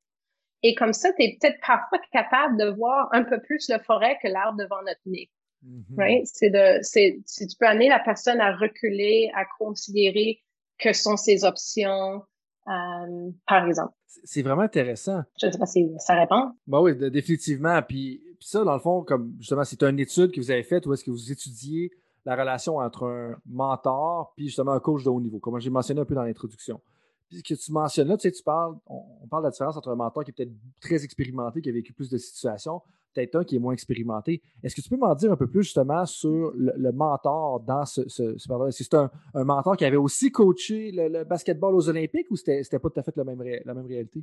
Et comme ça, tu es peut-être parfois capable de voir un peu plus le forêt que l'arbre devant notre nez. Mm-hmm. Right? C'est de, c'est, si tu peux amener la personne à reculer, à considérer que sont ses options, euh, par exemple. C'est vraiment intéressant. Je ne sais pas si ça répond. Ben oui, définitivement. Puis, puis ça, dans le fond, comme justement, c'est une étude que vous avez faite où est-ce que vous étudiez la relation entre un mentor puis justement un coach de haut niveau, comme j'ai mentionné un peu dans l'introduction. Puis ce que tu mentionnes là, tu sais, tu parles, on, parle de la différence entre un mentor qui est peut-être très expérimenté, qui a vécu plus de situations, peut-être un qui est moins expérimenté. Est-ce que tu peux m'en dire un peu plus justement sur le, mentor dans ce, ce, Est-ce que c'est un, mentor qui avait aussi coaché le, basketball aux Olympiques ou c'était, c'était pas tout à fait la même, la même réalité?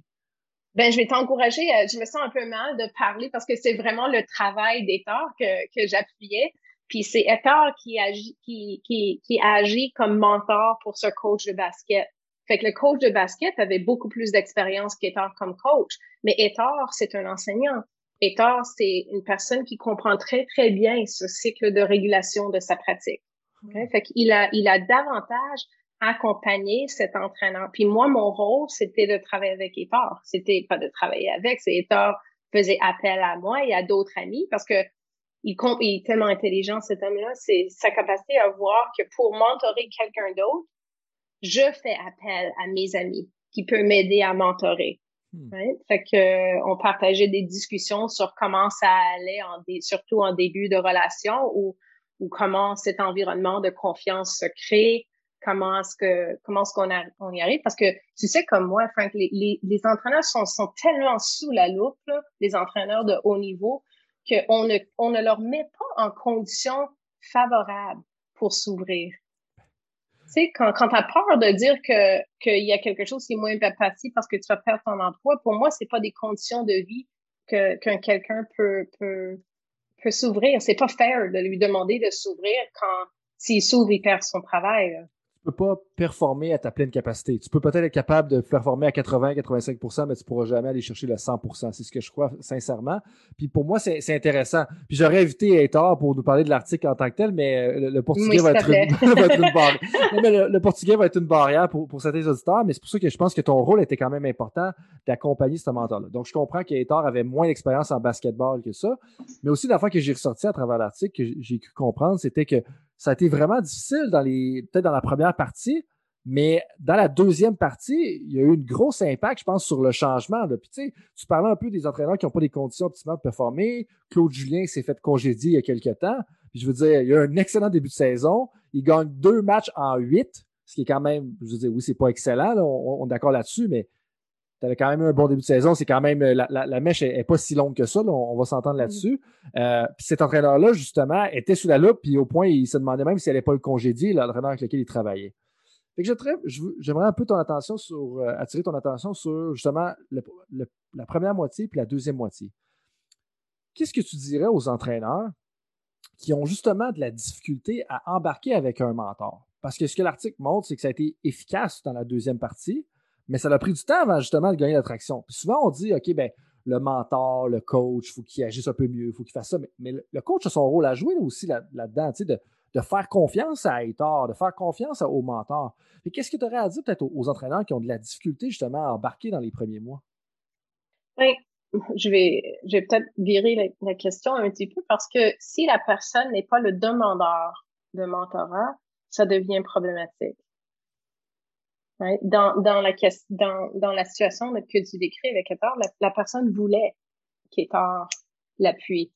Ben, je vais t'encourager. Euh, je me sens un peu mal de parler parce que c'est vraiment le travail d'État que, que j'appuyais. Puis c'est Etar qui agit, qui, qui, qui agit comme mentor pour ce coach de basket. Fait que le coach de basket avait beaucoup plus d'expérience qu'Etar comme coach. Mais Etar, c'est un enseignant. Etar, c'est une personne qui comprend très, très bien ce cycle de régulation de sa pratique. Okay? Fait qu'il a, il a davantage accompagné cet entraîneur. Puis moi, mon rôle, c'était de travailler avec Etar. C'était pas de travailler avec, c'est Etar faisait appel à moi et à d'autres amis parce que il, il est tellement intelligent, cet homme-là, c'est sa capacité à voir que pour mentorer quelqu'un d'autre, je fais appel à mes amis qui peuvent m'aider à mentorer. Hmm. Fait que on partageait des discussions sur comment ça allait, surtout en début de relation, ou, ou comment cet environnement de confiance se crée, comment est-ce que comment est-ce qu'on on y arrive? Parce que tu sais comme moi Frank les, les, les entraîneurs sont, sont tellement sous la loupe les entraîneurs de haut niveau qu'on ne, on ne leur met pas en condition favorable pour s'ouvrir. Tu sais, quand, quand tu as peur de dire que qu'il y a quelque chose qui est moins facile parce que tu vas perdre ton emploi, pour moi, c'est pas des conditions de vie que qu'un quelqu'un peut peut peut s'ouvrir. C'est pas fair de lui demander de s'ouvrir quand s'il s'ouvre, il perd son travail peux pas performer à ta pleine capacité. Tu peux peut-être être capable de performer à 80-85%, mais tu pourras jamais aller chercher le 100%. C'est ce que je crois sincèrement. Puis pour moi, c'est intéressant. Puis j'aurais invité Heitor pour nous parler de l'article en tant que tel, mais le, portugais va, être une, barrière. le, portugais va être une barrière pour, pour certains auditeurs, mais c'est pour ça que je pense que ton rôle était quand même important d'accompagner ce mentor-là. Donc je comprends qu'Heitor avait moins d'expérience en basketball que ça, mais aussi la fois que j'ai ressorti à travers l'article, que j'ai cru comprendre, c'était que ça a été vraiment difficile dans les, peut-être dans la première partie, Mais dans la deuxième partie, il y a eu une grosse impact, je pense, sur le changement. Puis, tu sais, tu parlais un peu des entraîneurs qui n'ont pas des conditions optimales de performer. Claude Julien s'est fait congédier il y a quelques temps. Puis, je veux dire, il y a un excellent début de saison. Il gagne deux matchs en huit, ce qui est quand même, je veux dire, oui, c'est pas excellent, on, est d'accord là-dessus, mais tu avais quand même eu un bon début de saison. C'est quand même, la, mèche est, pas si longue que ça, on, va s'entendre mm. là-dessus. Euh, puis cet entraîneur-là, justement, était sous la loupe, puis au point, il se demandait même s'il n'allait pas le congédier, l'entraîneur avec lequel il travaillait. Fait que j'aimerais un peu ton attention sur, euh, attirer ton attention sur justement la première moitié puis la deuxième moitié. Qu'est-ce que tu dirais aux entraîneurs qui ont justement de la difficulté à embarquer avec un mentor? Parce que ce que l'article montre, c'est que ça a été efficace dans la deuxième partie, mais ça a pris du temps avant justement de gagner l'attraction. Souvent, on dit, OK, ben, le mentor, le coach, il faut qu'il agisse un peu mieux, il faut qu'il fasse ça. Mais, le coach a son rôle à jouer aussi là-dedans, sais, de, de faire confiance à Aitor, de faire confiance au mentor. Mais qu'est-ce que tu aurais à dire peut-être aux, entraîneurs qui ont de la difficulté justement à embarquer dans les premiers mois? Oui, vais, je vais peut-être virer la, question un petit peu parce que si la personne n'est pas le demandeur de mentorat, ça devient problématique. Dans, dans, la, dans, dans la situation que tu décris avec Aitor, la, la personne voulait qu'Aitor l'appuie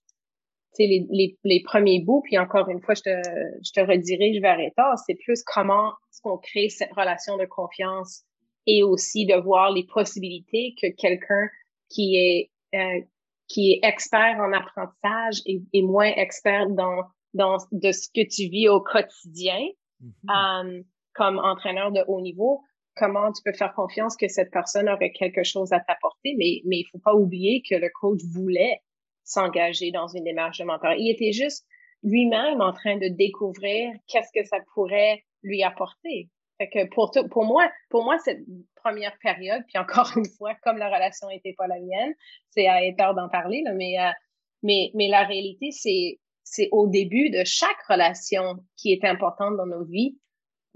les, les, les, premiers bouts, puis encore une fois, je te, je te redirige vers État, c'est plus comment est-ce qu'on crée cette relation de confiance et aussi de voir les possibilités que quelqu'un qui est euh, qui est expert en apprentissage et, et, moins expert dans dans de ce que tu vis au quotidien euh, comme entraîneur de haut niveau comment tu peux faire confiance que cette personne aurait quelque chose à t'apporter mais mais il faut pas oublier que le coach voulait s'engager dans une démarche de mentorat. Il était juste lui-même en train de découvrir qu'est-ce que ça pourrait lui apporter. Fait que pour tout, pour moi, pour moi, cette première période, puis encore une fois, comme la relation n'était pas la mienne, c'est à être d'en parler, là, mais, euh, mais, mais la réalité, c'est, c'est au début de chaque relation qui est importante dans nos vies,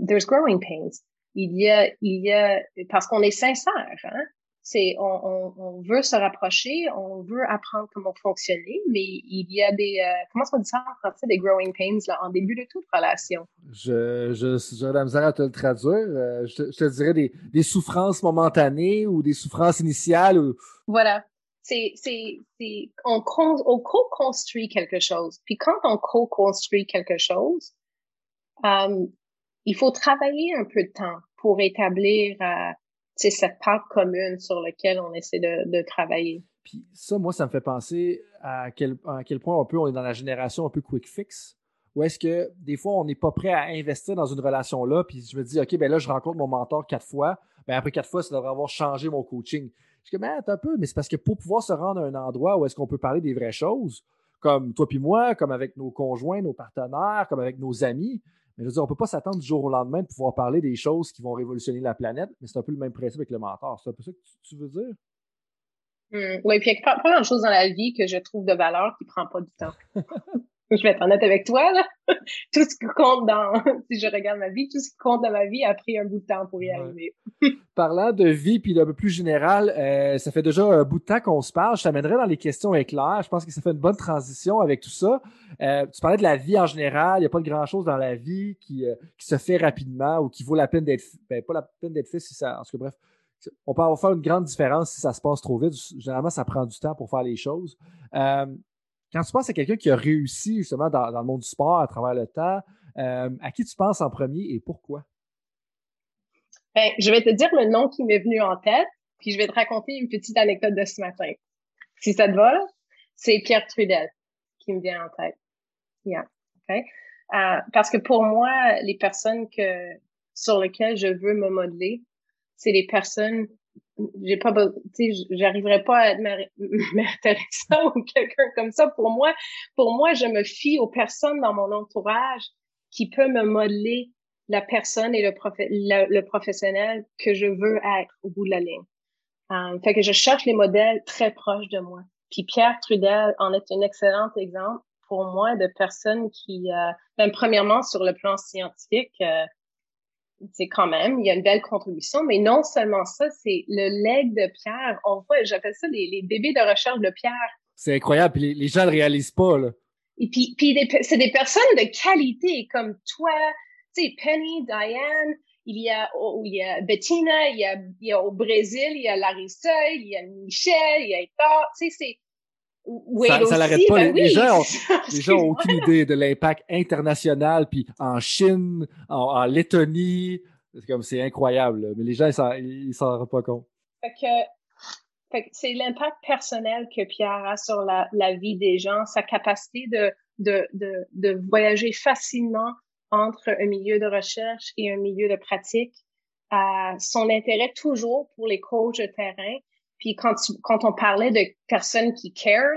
there's growing pains. Il y a, il y a, parce qu'on est sincère, hein? c'est on, on, veut se rapprocher, on veut apprendre comment fonctionner, mais il y a des euh, comment est-ce qu'on dit ça en français des growing pains là, en début de toute relation. Je j'ai la misère à te le traduire. Euh, je, te, dirais des, des, souffrances momentanées ou des souffrances initiales. Ou... Voilà. C'est c'est c'est on, on co-construit quelque chose. Puis quand on co-construit quelque chose, euh, il faut travailler un peu de temps pour établir c'est cette part commune sur laquelle on essaie de, travailler. Puis ça, moi, ça me fait penser à quel, point un peu on est dans la génération un peu quick fix. Ou est-ce que des fois, on n'est pas prêt à investir dans une relation-là, puis je me dis, OK, ben là, je rencontre mon mentor quatre fois, ben après quatre fois, ça devrait avoir changé mon coaching. Je dis, ben, un peu, mais c'est parce que pour pouvoir se rendre à un endroit où est-ce qu'on peut parler des vraies choses, comme toi puis moi, comme avec nos conjoints, nos partenaires, comme avec nos amis, mais je veux dire, on ne peut pas s'attendre du jour au lendemain de pouvoir parler des choses qui vont révolutionner la planète, mais c'est un peu le même principe avec le mentor. C'est un peu ça que tu, veux dire? Hmm. oui, puis il y a pas, de choses dans la vie que je trouve de valeur qui ne prend pas du temps. je vais être honnête avec toi, là. tout ce qui compte dans, si je regarde ma vie, tout ce qui compte dans ma vie a pris un bout de temps pour y arriver. Parlant de vie, puis d'un peu plus général, euh, ça fait déjà un bout de temps qu'on se parle. Je t'amènerai dans les questions éclairs. Je pense que ça fait une bonne transition avec tout ça. Euh, tu parlais de la vie en général. Il n'y a pas de grand-chose dans la vie qui, euh, qui se fait rapidement ou qui vaut la peine d'être, ben, pas la peine d'être fait si ça, en tout cas, bref. On peut avoir faire une grande différence si ça se passe trop vite. Généralement, ça prend du temps pour faire les choses. Quand tu penses à quelqu'un qui a réussi justement dans, le monde du sport à travers le temps, euh, à qui tu penses en premier et pourquoi? Ben, je vais te dire le nom qui m'est venu en tête, puis je vais te raconter une petite anecdote de ce matin. Si ça te va, c'est Pierre Trudel qui me vient en tête. Yeah. Euh, parce que pour moi, les personnes sur lesquelles je veux me modeler, c'est les personnes j'ai pas tu sais j'arriverai pas à être Mère Teresa ou quelqu'un comme ça. Pour moi pour moi je me fie aux personnes dans mon entourage qui peut me modeler la personne et le, le, professionnel que je veux être au bout de la ligne. Um, fait que je cherche les modèles très proches de moi. Puis Pierre Trudel en est un excellent exemple pour moi de personnes qui euh, ben, premièrement sur le plan scientifique euh, c'est quand même, il y a une belle contribution, mais non seulement ça, c'est le leg de Pierre. On voit, j'appelle ça les, les, bébés de recherche de Pierre. C'est incroyable, puis les, gens ne le réalisent pas, là. Et puis, puis c'est des personnes de qualité comme toi, tu sais, Penny, Diane, il y a, il y a Bettina, il y a, il y a au Brésil, il y a Larissa, il y a Michel, il y a Hector. Tu sais, c'est. Ça, ça l'arrête pas. Ben les, gens ont, aucune idée de l'impact international. Puis en Chine, en, Lettonie, c'est comme c'est incroyable. Mais les gens, ils s'en rendent pas compte. Fait que, c'est l'impact personnel que Pierre a sur la, la, vie des gens, sa capacité de, de, de, de voyager facilement entre un milieu de recherche et un milieu de pratique, euh, son intérêt toujours pour les coachs de terrain. Puis quand, quand on parlait de personnes qui care,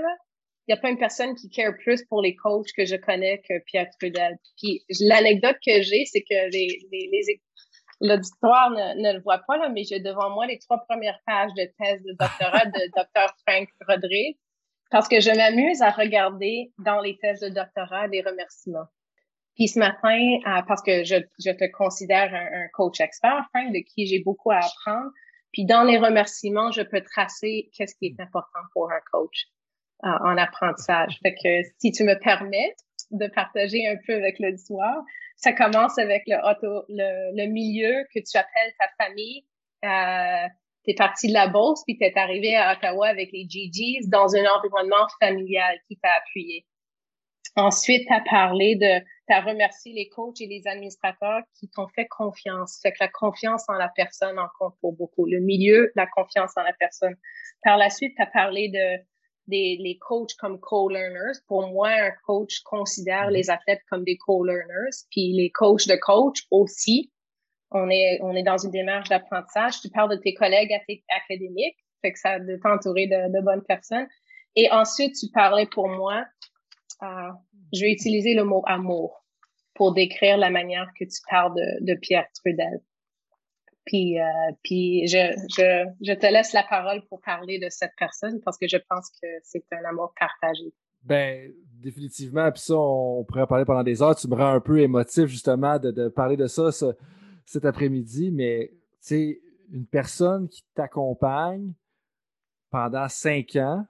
il n'y a pas une personne qui care plus pour les coachs que je connais que Pierre Trudel. Puis l'anecdote que j'ai, c'est que les, les, l'auditoire ne, ne, le voit pas, là, mais j'ai devant moi les trois premières pages de thèse de doctorat de Dr. Frank Rodriguez parce que je m'amuse à regarder dans les thèses de doctorat des remerciements. Puis ce matin, parce que je, je te considère un, coach expert, Frank, de qui j'ai beaucoup à apprendre. Puis dans les remerciements, je peux tracer qu'est-ce qui est important pour un coach euh, en apprentissage. Fait que si tu me permets de partager un peu avec l'auditoire, ça commence avec le, auto, le, le, milieu que tu appelles ta famille. Euh, tu es parti de la Beauce, puis tu es arrivé à Ottawa avec les GGs dans un environnement familial qui t'a appuyé. Ensuite, tu as parlé de, tu as remercié les coachs et les administrateurs qui t'ont fait confiance. Fait que la confiance en la personne en compte pour beaucoup. Le milieu, la confiance en la personne. Par la suite, tu as parlé de des les coachs comme co-learners. Pour moi, un coach considère mm-hmm. les athlètes comme des co-learners, puis les coachs de coach aussi. On est on est dans une démarche d'apprentissage. Tu parles de tes collègues académiques, fait que ça de t'entourer de, de bonnes personnes. Et ensuite, tu parlais pour moi je vais utiliser le mot amour pour décrire la manière que tu parles de, Pierre Trudel. Puis, euh, puis je, je, te laisse la parole pour parler de cette personne parce que je pense que c'est un amour partagé. Ben, définitivement. Puis ça, on pourrait en parler pendant des heures. Tu me rends un peu émotif, justement, de, de parler de ça, cet après-midi. Mais, tu sais, une personne qui t'accompagne pendant cinq ans,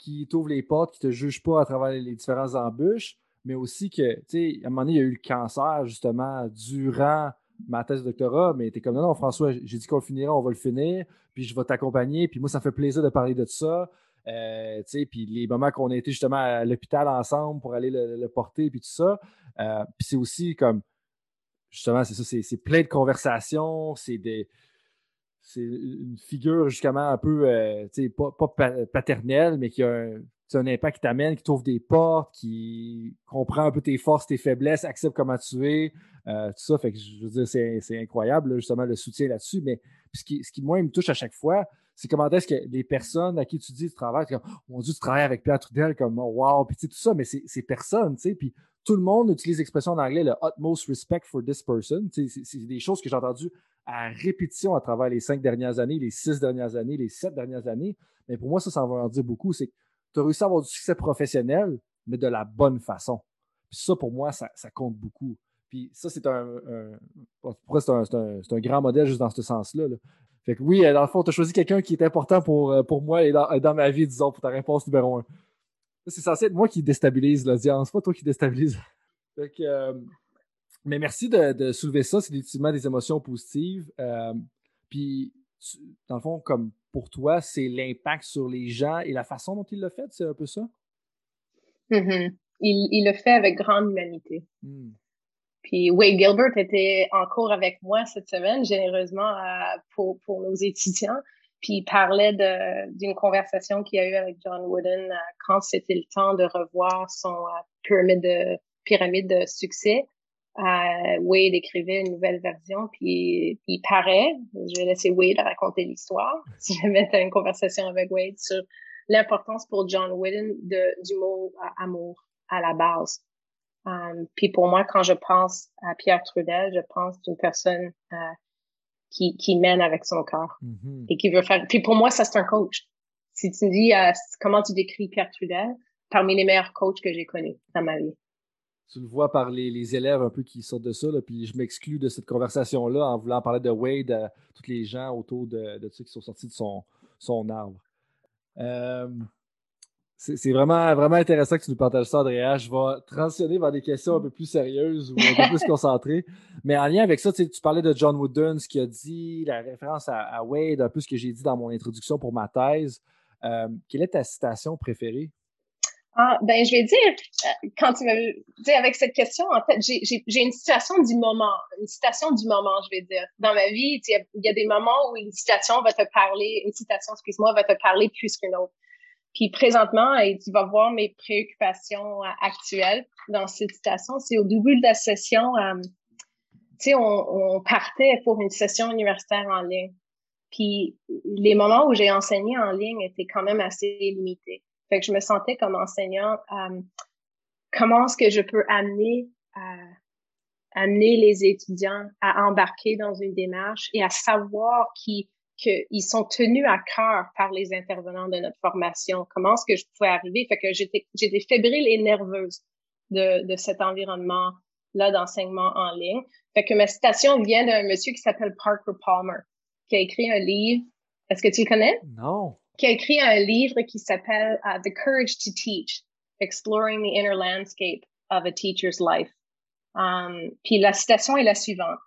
qui t'ouvre les portes, qui te juge pas à travers les différentes embûches, mais aussi que, tu sais, à un moment donné, il y a eu le cancer, justement, durant ma thèse de doctorat, mais tu es comme, non, non, François, j'ai dit qu'on le finirait, on va le finir, puis je vais t'accompagner, puis moi, ça fait plaisir de parler de ça. Euh, tu sais, puis les moments qu'on a été justement à l'hôpital ensemble pour aller le, porter, puis tout ça. Euh, puis c'est aussi comme, justement, c'est ça, c'est plein de conversations, c'est des c'est une figure justement un peu, euh, pas, pas, paternelle, mais qui a un, un impact qui t'amène, qui t'ouvre des portes, qui comprend un peu tes forces, tes faiblesses, accepte comment tu es, euh, tout ça. Fait je veux dire, c'est incroyable, justement, le soutien là-dessus. Mais ce qui, ce qui, moi, me touche à chaque fois, c'est comment est-ce que les personnes à qui tu dis tu travailles, comme, oh mon Dieu, tu travailles avec Pierre Trudel, comme, oh, wow, puis tout ça, mais c'est personne, tu sais. Puis tout le monde utilise l'expression en anglais, le utmost respect for this person. C'est des choses que j'ai entendues à répétition à travers les cinq dernières années, les six dernières années, les sept dernières années. Mais pour moi, ça, ça va en dire beaucoup. C'est que tu as réussi à avoir du succès professionnel, mais de la bonne façon. Puis ça, pour moi, ça, compte beaucoup. Puis ça, c'est un, c'est un, grand modèle juste dans ce sens-là. Fait que oui, dans le fond, tu as choisi quelqu'un qui est important pour, euh, pour moi et dans, dans, ma vie, disons, pour ta réponse numéro un. C'est censé être moi qui déstabilise l'audience, pas toi qui déstabilise. Euh, mais merci de, soulever ça. C'est définitivement des émotions positives. Euh, puis, dans le fond, comme pour toi, c'est l'impact sur les gens et la façon dont il le fait, c'est un peu ça? Mm-hmm. il, le fait avec grande humanité. Hmm. Puis Wade Gilbert était en cours avec moi cette semaine, généreusement pour, pour nos étudiants. Puis il parlait d'une conversation qu'il a eue avec John Wooden euh, quand c'était le temps de revoir son euh, pyramide, de, pyramide de succès. Euh, Wade écrivait une nouvelle version, puis, il paraît, je vais laisser Wade raconter l'histoire, si jamais tu une conversation avec Wade sur l'importance pour John Wooden de, du mot amour à la base. Puis pour moi, quand je pense à Pierre Trudel, je pense d'une personne qui, qui mène avec son corps mm-hmm. et qui veut faire. Puis pour moi, ça, c'est un coach. Si tu me dis euh, comment tu décris Pierre Trudel, parmi les meilleurs coachs que j'ai connus dans ma vie. Tu le vois par les, les élèves un peu qui sortent de ça, là, puis je m'exclus de cette conversation-là en voulant parler de Wade à tous les gens autour de, de ceux qui sont sortis de son, son arbre. Euh, C'est vraiment, vraiment intéressant que tu nous partages ça, Andrea. Je vais transitionner vers des questions un peu plus sérieuses ou un peu plus concentrées. Mais en lien avec ça, tu parlais de John Wooden, ce qu'il a dit, la référence à, Wade, un peu ce que j'ai dit dans mon introduction pour ma thèse. Euh, quelle est ta citation préférée? Ah, ben, je vais dire, euh, quand tu m'as avec cette question, en fait, j'ai une situation du moment, une citation du moment, je vais dire. Dans ma vie, il y, a des moments où une citation va te parler, une citation, excuse-moi, va te parler plus qu'une autre. Puis présentement, tu vas voir mes préoccupations euh, actuelles dans cette citation. C'est au début de la session, euh, tu sais, on, partait pour une session universitaire en ligne. Puis les moments où j'ai enseigné en ligne étaient quand même assez limités. Fait que je me sentais comme enseignant, euh, comment est-ce que je peux amener, euh, amener les étudiants à embarquer dans une démarche et à savoir qu'ils qu'ils sont tenus à cœur par les intervenants de notre formation. Comment est-ce que je pouvais arriver? Fait que j'étais, j'étais fébrile et nerveuse de, de cet environnement-là d'enseignement en ligne. Fait que ma citation vient d'un monsieur qui s'appelle Parker Palmer, qui a écrit un livre. Est-ce que tu le connais? Non. Qui a écrit un livre qui s'appelle uh, The Courage to Teach, Exploring the Inner Landscape of a Teacher's Life. Um, puis la citation est la suivante.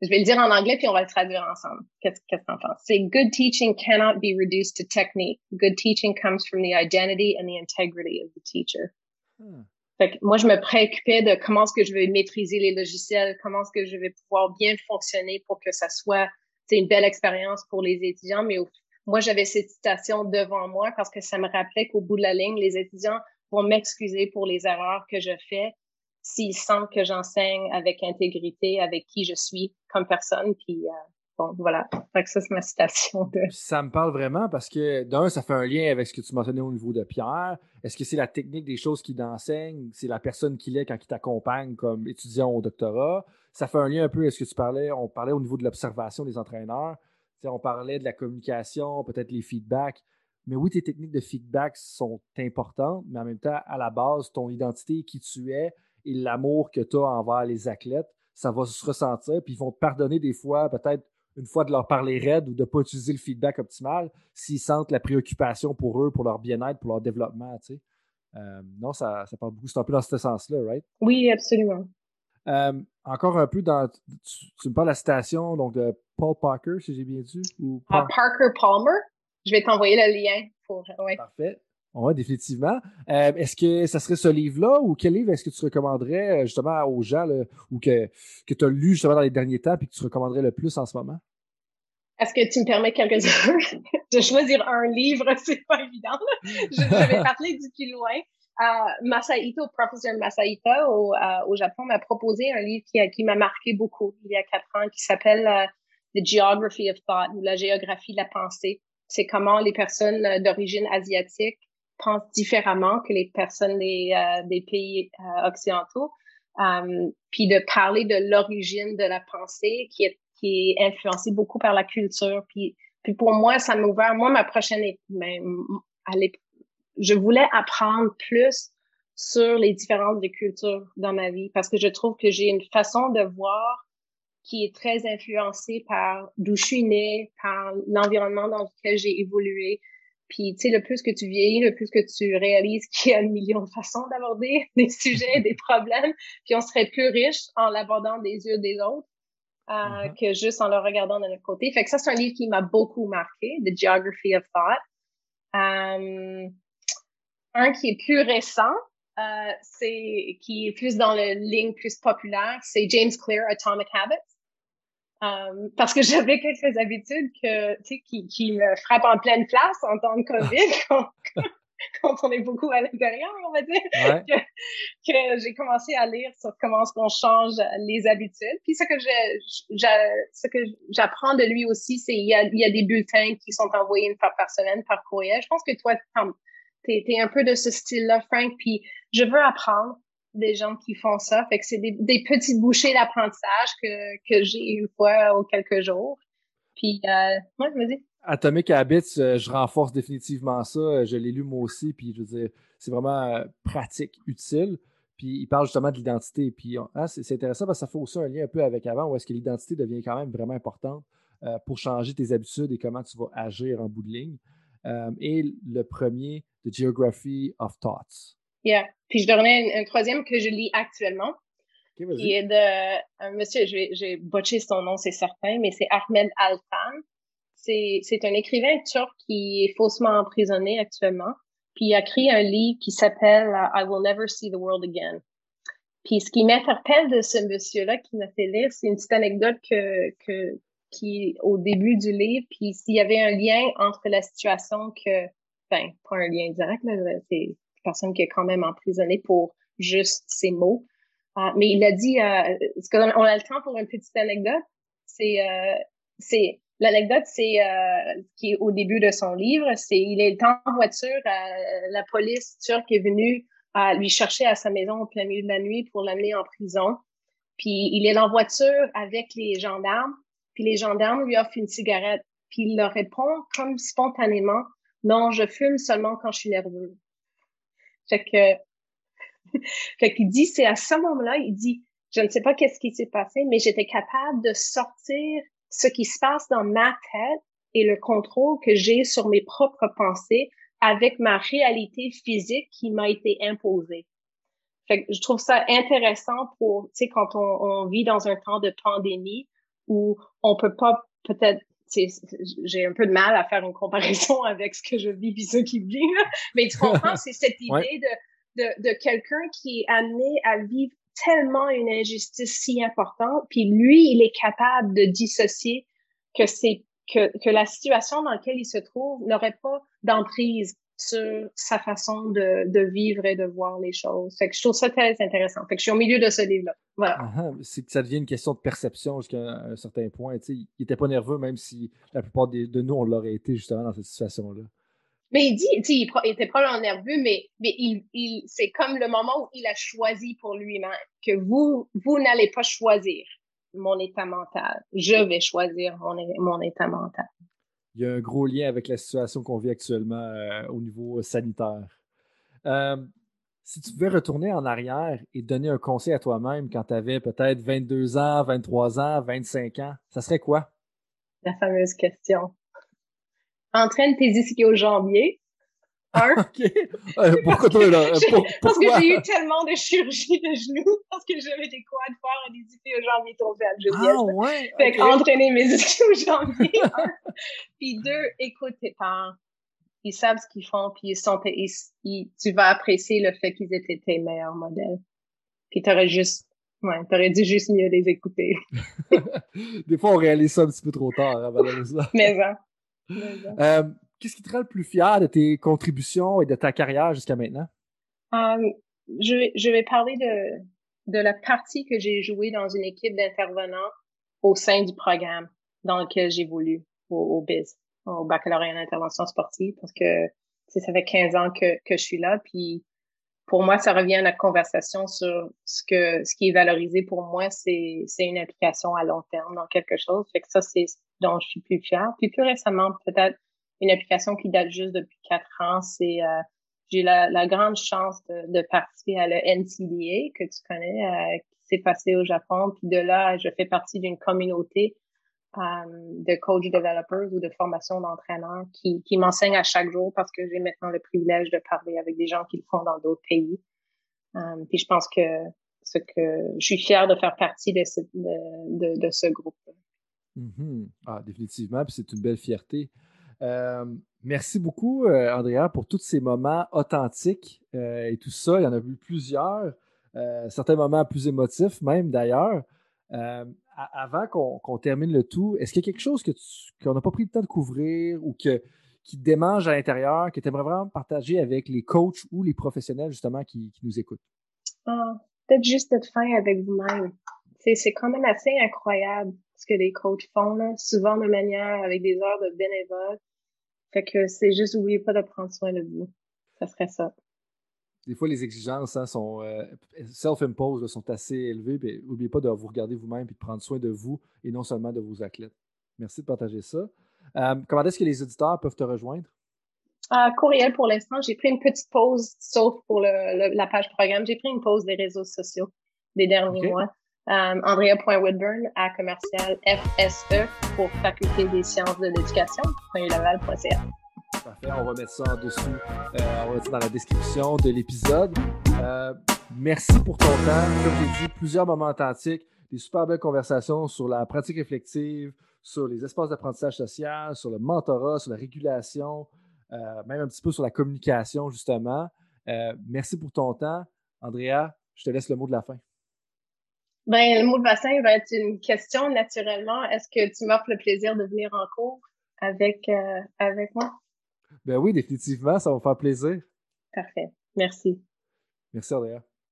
Je vais le dire en anglais, puis on va le traduire ensemble. Qu'est-ce que t'en penses? C'est Good teaching cannot be reduced to technique. Good teaching comes from the identity and the integrity of the teacher. Hmm. Fait que moi, je me préoccupais de comment est-ce que je vais maîtriser les logiciels, comment est-ce que je vais pouvoir bien fonctionner pour que ça soit une belle expérience pour les étudiants. Mais moi, j'avais cette citation devant moi parce que ça me rappelait qu'au bout de la ligne, les étudiants vont m'excuser pour les erreurs que je fais s'ils sentent que j'enseigne avec intégrité, avec qui je suis comme personne. Puis euh, bon, voilà. Fait ça, c'est ma citation. Ça me parle vraiment parce que d'un, ça fait un lien avec ce que tu mentionnais au niveau de Pierre. Est-ce que c'est la technique des choses qu'il enseigne? C'est la personne qu'il est quand il t'accompagne comme étudiant au doctorat? Ça fait un lien un peu à ce que tu parlais. On parlait au niveau de l'observation des entraîneurs. on parlait de la communication, peut-être les feedbacks. Mais oui, tes techniques de feedback sont importantes, mais en même temps, à la base, ton identité, qui tu es, et l'amour que tu as envers les athlètes, ça va se ressentir. Puis ils vont te pardonner des fois, peut-être une fois de leur parler raide ou de ne pas utiliser le feedback optimal s'ils sentent la préoccupation pour eux, pour leur bien-être, pour leur développement. Tu sais. Euh, non, ça, ça parle beaucoup. C'est un peu dans ce sens-là, right? Oui, absolument. Euh, encore un peu dans. Tu, me parles de la citation donc de Paul Parker, si j'ai bien dit. Ou ah, Parker Palmer? Je vais t'envoyer le lien pour. Ouais. Parfait. Oui, définitivement. Euh, est-ce que ça serait ce livre-là ou quel livre est-ce que tu recommanderais euh, justement aux gens ou que, que tu as lu justement dans les derniers temps et que tu recommanderais le plus en ce moment? Est-ce que tu me permets quelques secondes de choisir un livre? C'est pas évident. Je, vais parler du plus loin. Euh, Masaito, professeur Masaito au, au Japon m'a proposé un livre qui, qui m'a marqué beaucoup il y a quatre ans qui s'appelle The Geography of Thought ou la géographie de la pensée. C'est comment les personnes d'origine asiatique pensent différemment que les personnes des, euh, des pays euh, occidentaux. Euh, puis de parler de l'origine de la pensée qui est, qui est influencée beaucoup par la culture. Puis, puis pour moi, ça m'a ouvert, moi, ma prochaine, mais, je voulais apprendre plus sur les différences de culture dans ma vie parce que je trouve que j'ai une façon de voir qui est très influencée par d'où je suis née, par l'environnement dans lequel j'ai évolué, puis, tu sais, le plus que tu vieillis, le plus que tu réalises qu'il y a un million de façons d'aborder des sujets, des problèmes, puis on serait plus riche en l'abordant des yeux des autres euh, mm-hmm. que juste en le regardant de notre côté. Fait que ça, c'est un livre qui m'a beaucoup marqué, The Geography of Thought. Euh, un qui est plus récent, euh, c'est qui est plus dans le ligne plus populaire, c'est James Clear, Atomic Habits. Euh, parce que j'avais quelques habitudes que, qui, qui me frappent en pleine place en temps de COVID, quand, quand on est beaucoup à l'intérieur, on va dire, que, que j'ai commencé à lire sur comment est-ce qu'on change les habitudes. Puis ce que je, ce que j'apprends de lui aussi, c'est il y a, il y a des bulletins qui sont envoyés une fois par semaine par courriel. Je pense que toi, t'es es un peu de ce style-là, Frank. Puis je veux apprendre des gens qui font ça. Fait que c'est des, petites bouchées d'apprentissage que, que j'ai une fois ou quelques jours. Puis, euh. Atomic Habits, euh, je renforce définitivement ça. Je l'ai lu moi aussi, puis je veux dire, c'est vraiment euh, pratique, utile. Puis il parle justement de l'identité. Puis ah, c'est intéressant parce que ça fait aussi un lien un peu avec avant, où est-ce que l'identité devient quand même vraiment importante pour changer tes habitudes et comment tu vas agir en bout de ligne. et le premier, The Geography of Thoughts. Yeah. Puis je donnais un, troisième que je lis actuellement, qui est de un monsieur, j'ai botché son nom, c'est certain, mais c'est Ahmed Altan. C'est un écrivain turc qui est faussement emprisonné actuellement. Puis il a écrit un livre qui s'appelle uh, I Will Never See the World Again. Puis ce qui m'interpelle de ce monsieur-là qui m'a fait lire, c'est une petite anecdote que, que, qui au début du livre, puis s'il y avait un lien entre la situation que, enfin, pas un lien direct, c'est une personne qui est quand même emprisonnée pour juste ses mots. Uh, mais il a dit, euh, on a le temps pour une petite anecdote. C'est, euh, c'est L'anecdote, c'est euh, qui est au début de son livre, c'est il est en voiture, euh, la police turque est venue lui chercher à sa maison au plein milieu de la nuit pour l'amener en prison. Puis il est en voiture avec les gendarmes, puis les gendarmes lui offrent une cigarette, puis il leur répond comme spontanément "Non, je fume seulement quand je suis nerveux." Fait que fait qu'il dit c'est à ce moment-là, il dit je ne sais pas qu'est-ce qui s'est passé, mais j'étais capable de sortir ce qui se passe dans ma tête et le contrôle que j'ai sur mes propres pensées avec ma réalité physique qui m'a été imposée. Fait que je trouve ça intéressant pour, tu sais, quand on, on, vit dans un temps de pandémie où on peut pas peut-être j'ai un peu de mal à faire une comparaison avec ce que je vis puis ce qui vit, mais tu comprends, c'est cette idée de, de, de quelqu'un qui est amené à vivre tellement une injustice si importante, puis lui, il est capable de dissocier que c'est que, que la situation dans laquelle il se trouve n'aurait pas d'emprise sur sa façon de, de, vivre et de voir les choses. Fait que je trouve ça très intéressant. Fait que je suis au milieu de ce livre-là. Voilà. Ah, ah, c'est que ça devient une question de perception jusqu'à un, certain point. il n'était pas nerveux, même si la plupart de nous, on l'aurait été justement dans cette situation-là. Mais il dit, il, il était probablement nerveux, mais, mais il, il, c'est comme le moment où il a choisi pour lui-même que vous, vous n'allez pas choisir mon état mental. Je vais choisir mon, mon état mental. Il y a un gros lien avec la situation qu'on vit actuellement euh, au niveau sanitaire. Euh, si tu pouvais retourner en arrière et donner un conseil à toi-même quand tu avais peut-être 22 ans, 23 ans, 25 ans, ça serait quoi? La fameuse question entraîne tes ischio-jambiers. Un. OK. Euh, pourquoi toi, là? parce que j'ai eu tellement de chirurgie de genoux parce que j'avais des quads forts et des ischio-jambiers tombés à Ah, ouais. Fait qu'entraîner mes ischio-jambiers. puis deux, écoute tes parents. Ils savent ce qu'ils font, puis ils sont, ils, tu vas apprécier le fait qu'ils étaient tes meilleurs modèles. Puis t'aurais juste Ouais, t'aurais dû juste mieux les écouter. Des fois, on réalise ça un petit peu trop tard, hein, malheureusement. Mais bon. Euh, qu'est-ce qui te rend le plus fier de tes contributions et de ta carrière jusqu'à maintenant? Um, je, vais, je vais parler de, de la partie que j'ai jouée dans une équipe d'intervenants au sein du programme dans lequel j'ai voulu au, au BIS, au baccalauréat en intervention sportive, parce que ça fait 15 ans que, que je suis là, puis pour moi, ça revient à notre conversation sur ce que ce qui est valorisé pour moi, c'est c'est une application à long terme dans quelque chose. Fait que ça, c'est dont je suis plus fière. Puis plus récemment, peut-être une application qui date juste depuis quatre ans, c'est euh, j'ai la, la, grande chance de, de, participer à le NCDA que tu connais, euh, qui s'est passé au Japon. Puis de là, je fais partie d'une communauté euh, de coach developers ou de formation d'entraîneurs qui, m'enseignent à chaque jour parce que j'ai maintenant le privilège de parler avec des gens qui le font dans d'autres pays. puis je pense que je suis fière de faire partie de ce, de, ce groupe. Mhm. Ah, définitivement, puis c'est une belle fierté. Euh, merci beaucoup, euh, Andrea, pour tous ces moments authentiques euh, et tout ça. Il y en a eu plusieurs, certains moments plus émotifs même d'ailleurs. avant qu'on termine le tout, est-ce qu'il y a quelque chose qu'on n'a pas pris le temps de couvrir ou que, qui démange à l'intérieur, que tu aimerais vraiment partager avec les coachs ou les professionnels justement qui, nous écoutent? Ah, peut-être juste d'être fin avec vous-même. C'est quand même assez incroyable ce que les coachs font, là, souvent de manière avec des heures de bénévoles. Fait que c'est juste, n'oubliez pas de prendre soin de vous. Ça serait ça. Des fois, les exigences hein, sont euh, self-imposed, sont assez élevées. n'oubliez pas de vous regarder vous-même et de prendre soin de vous et non seulement de vos athlètes. Merci de partager ça. Euh, comment est-ce que les auditeurs peuvent te rejoindre? Euh, courriel pour l'instant. J'ai pris une petite pause, sauf pour le, la page programme. J'ai pris une pause des réseaux sociaux des derniers mois. Um, Andrea.Woodburn à commercial FSE pour Faculté des sciences de l'éducation, laval.ca. Parfait, on va mettre ça en dessous, euh, on va mettre dans la description de l'épisode. Euh, merci pour ton temps. Comme j'ai dit, plusieurs moments authentiques, des super belles conversations sur la pratique réflexive, sur les espaces d'apprentissage social, sur le mentorat, sur la régulation, même un petit peu sur la communication, justement. merci pour ton temps. Andrea, je te laisse le mot de la fin. Ben, le mot de bassin va être une question naturellement. Est-ce que tu m'offres le plaisir de venir en cours avec, euh, avec moi? Ben oui, définitivement, ça va me faire plaisir. Parfait. Merci. Merci, Andrea.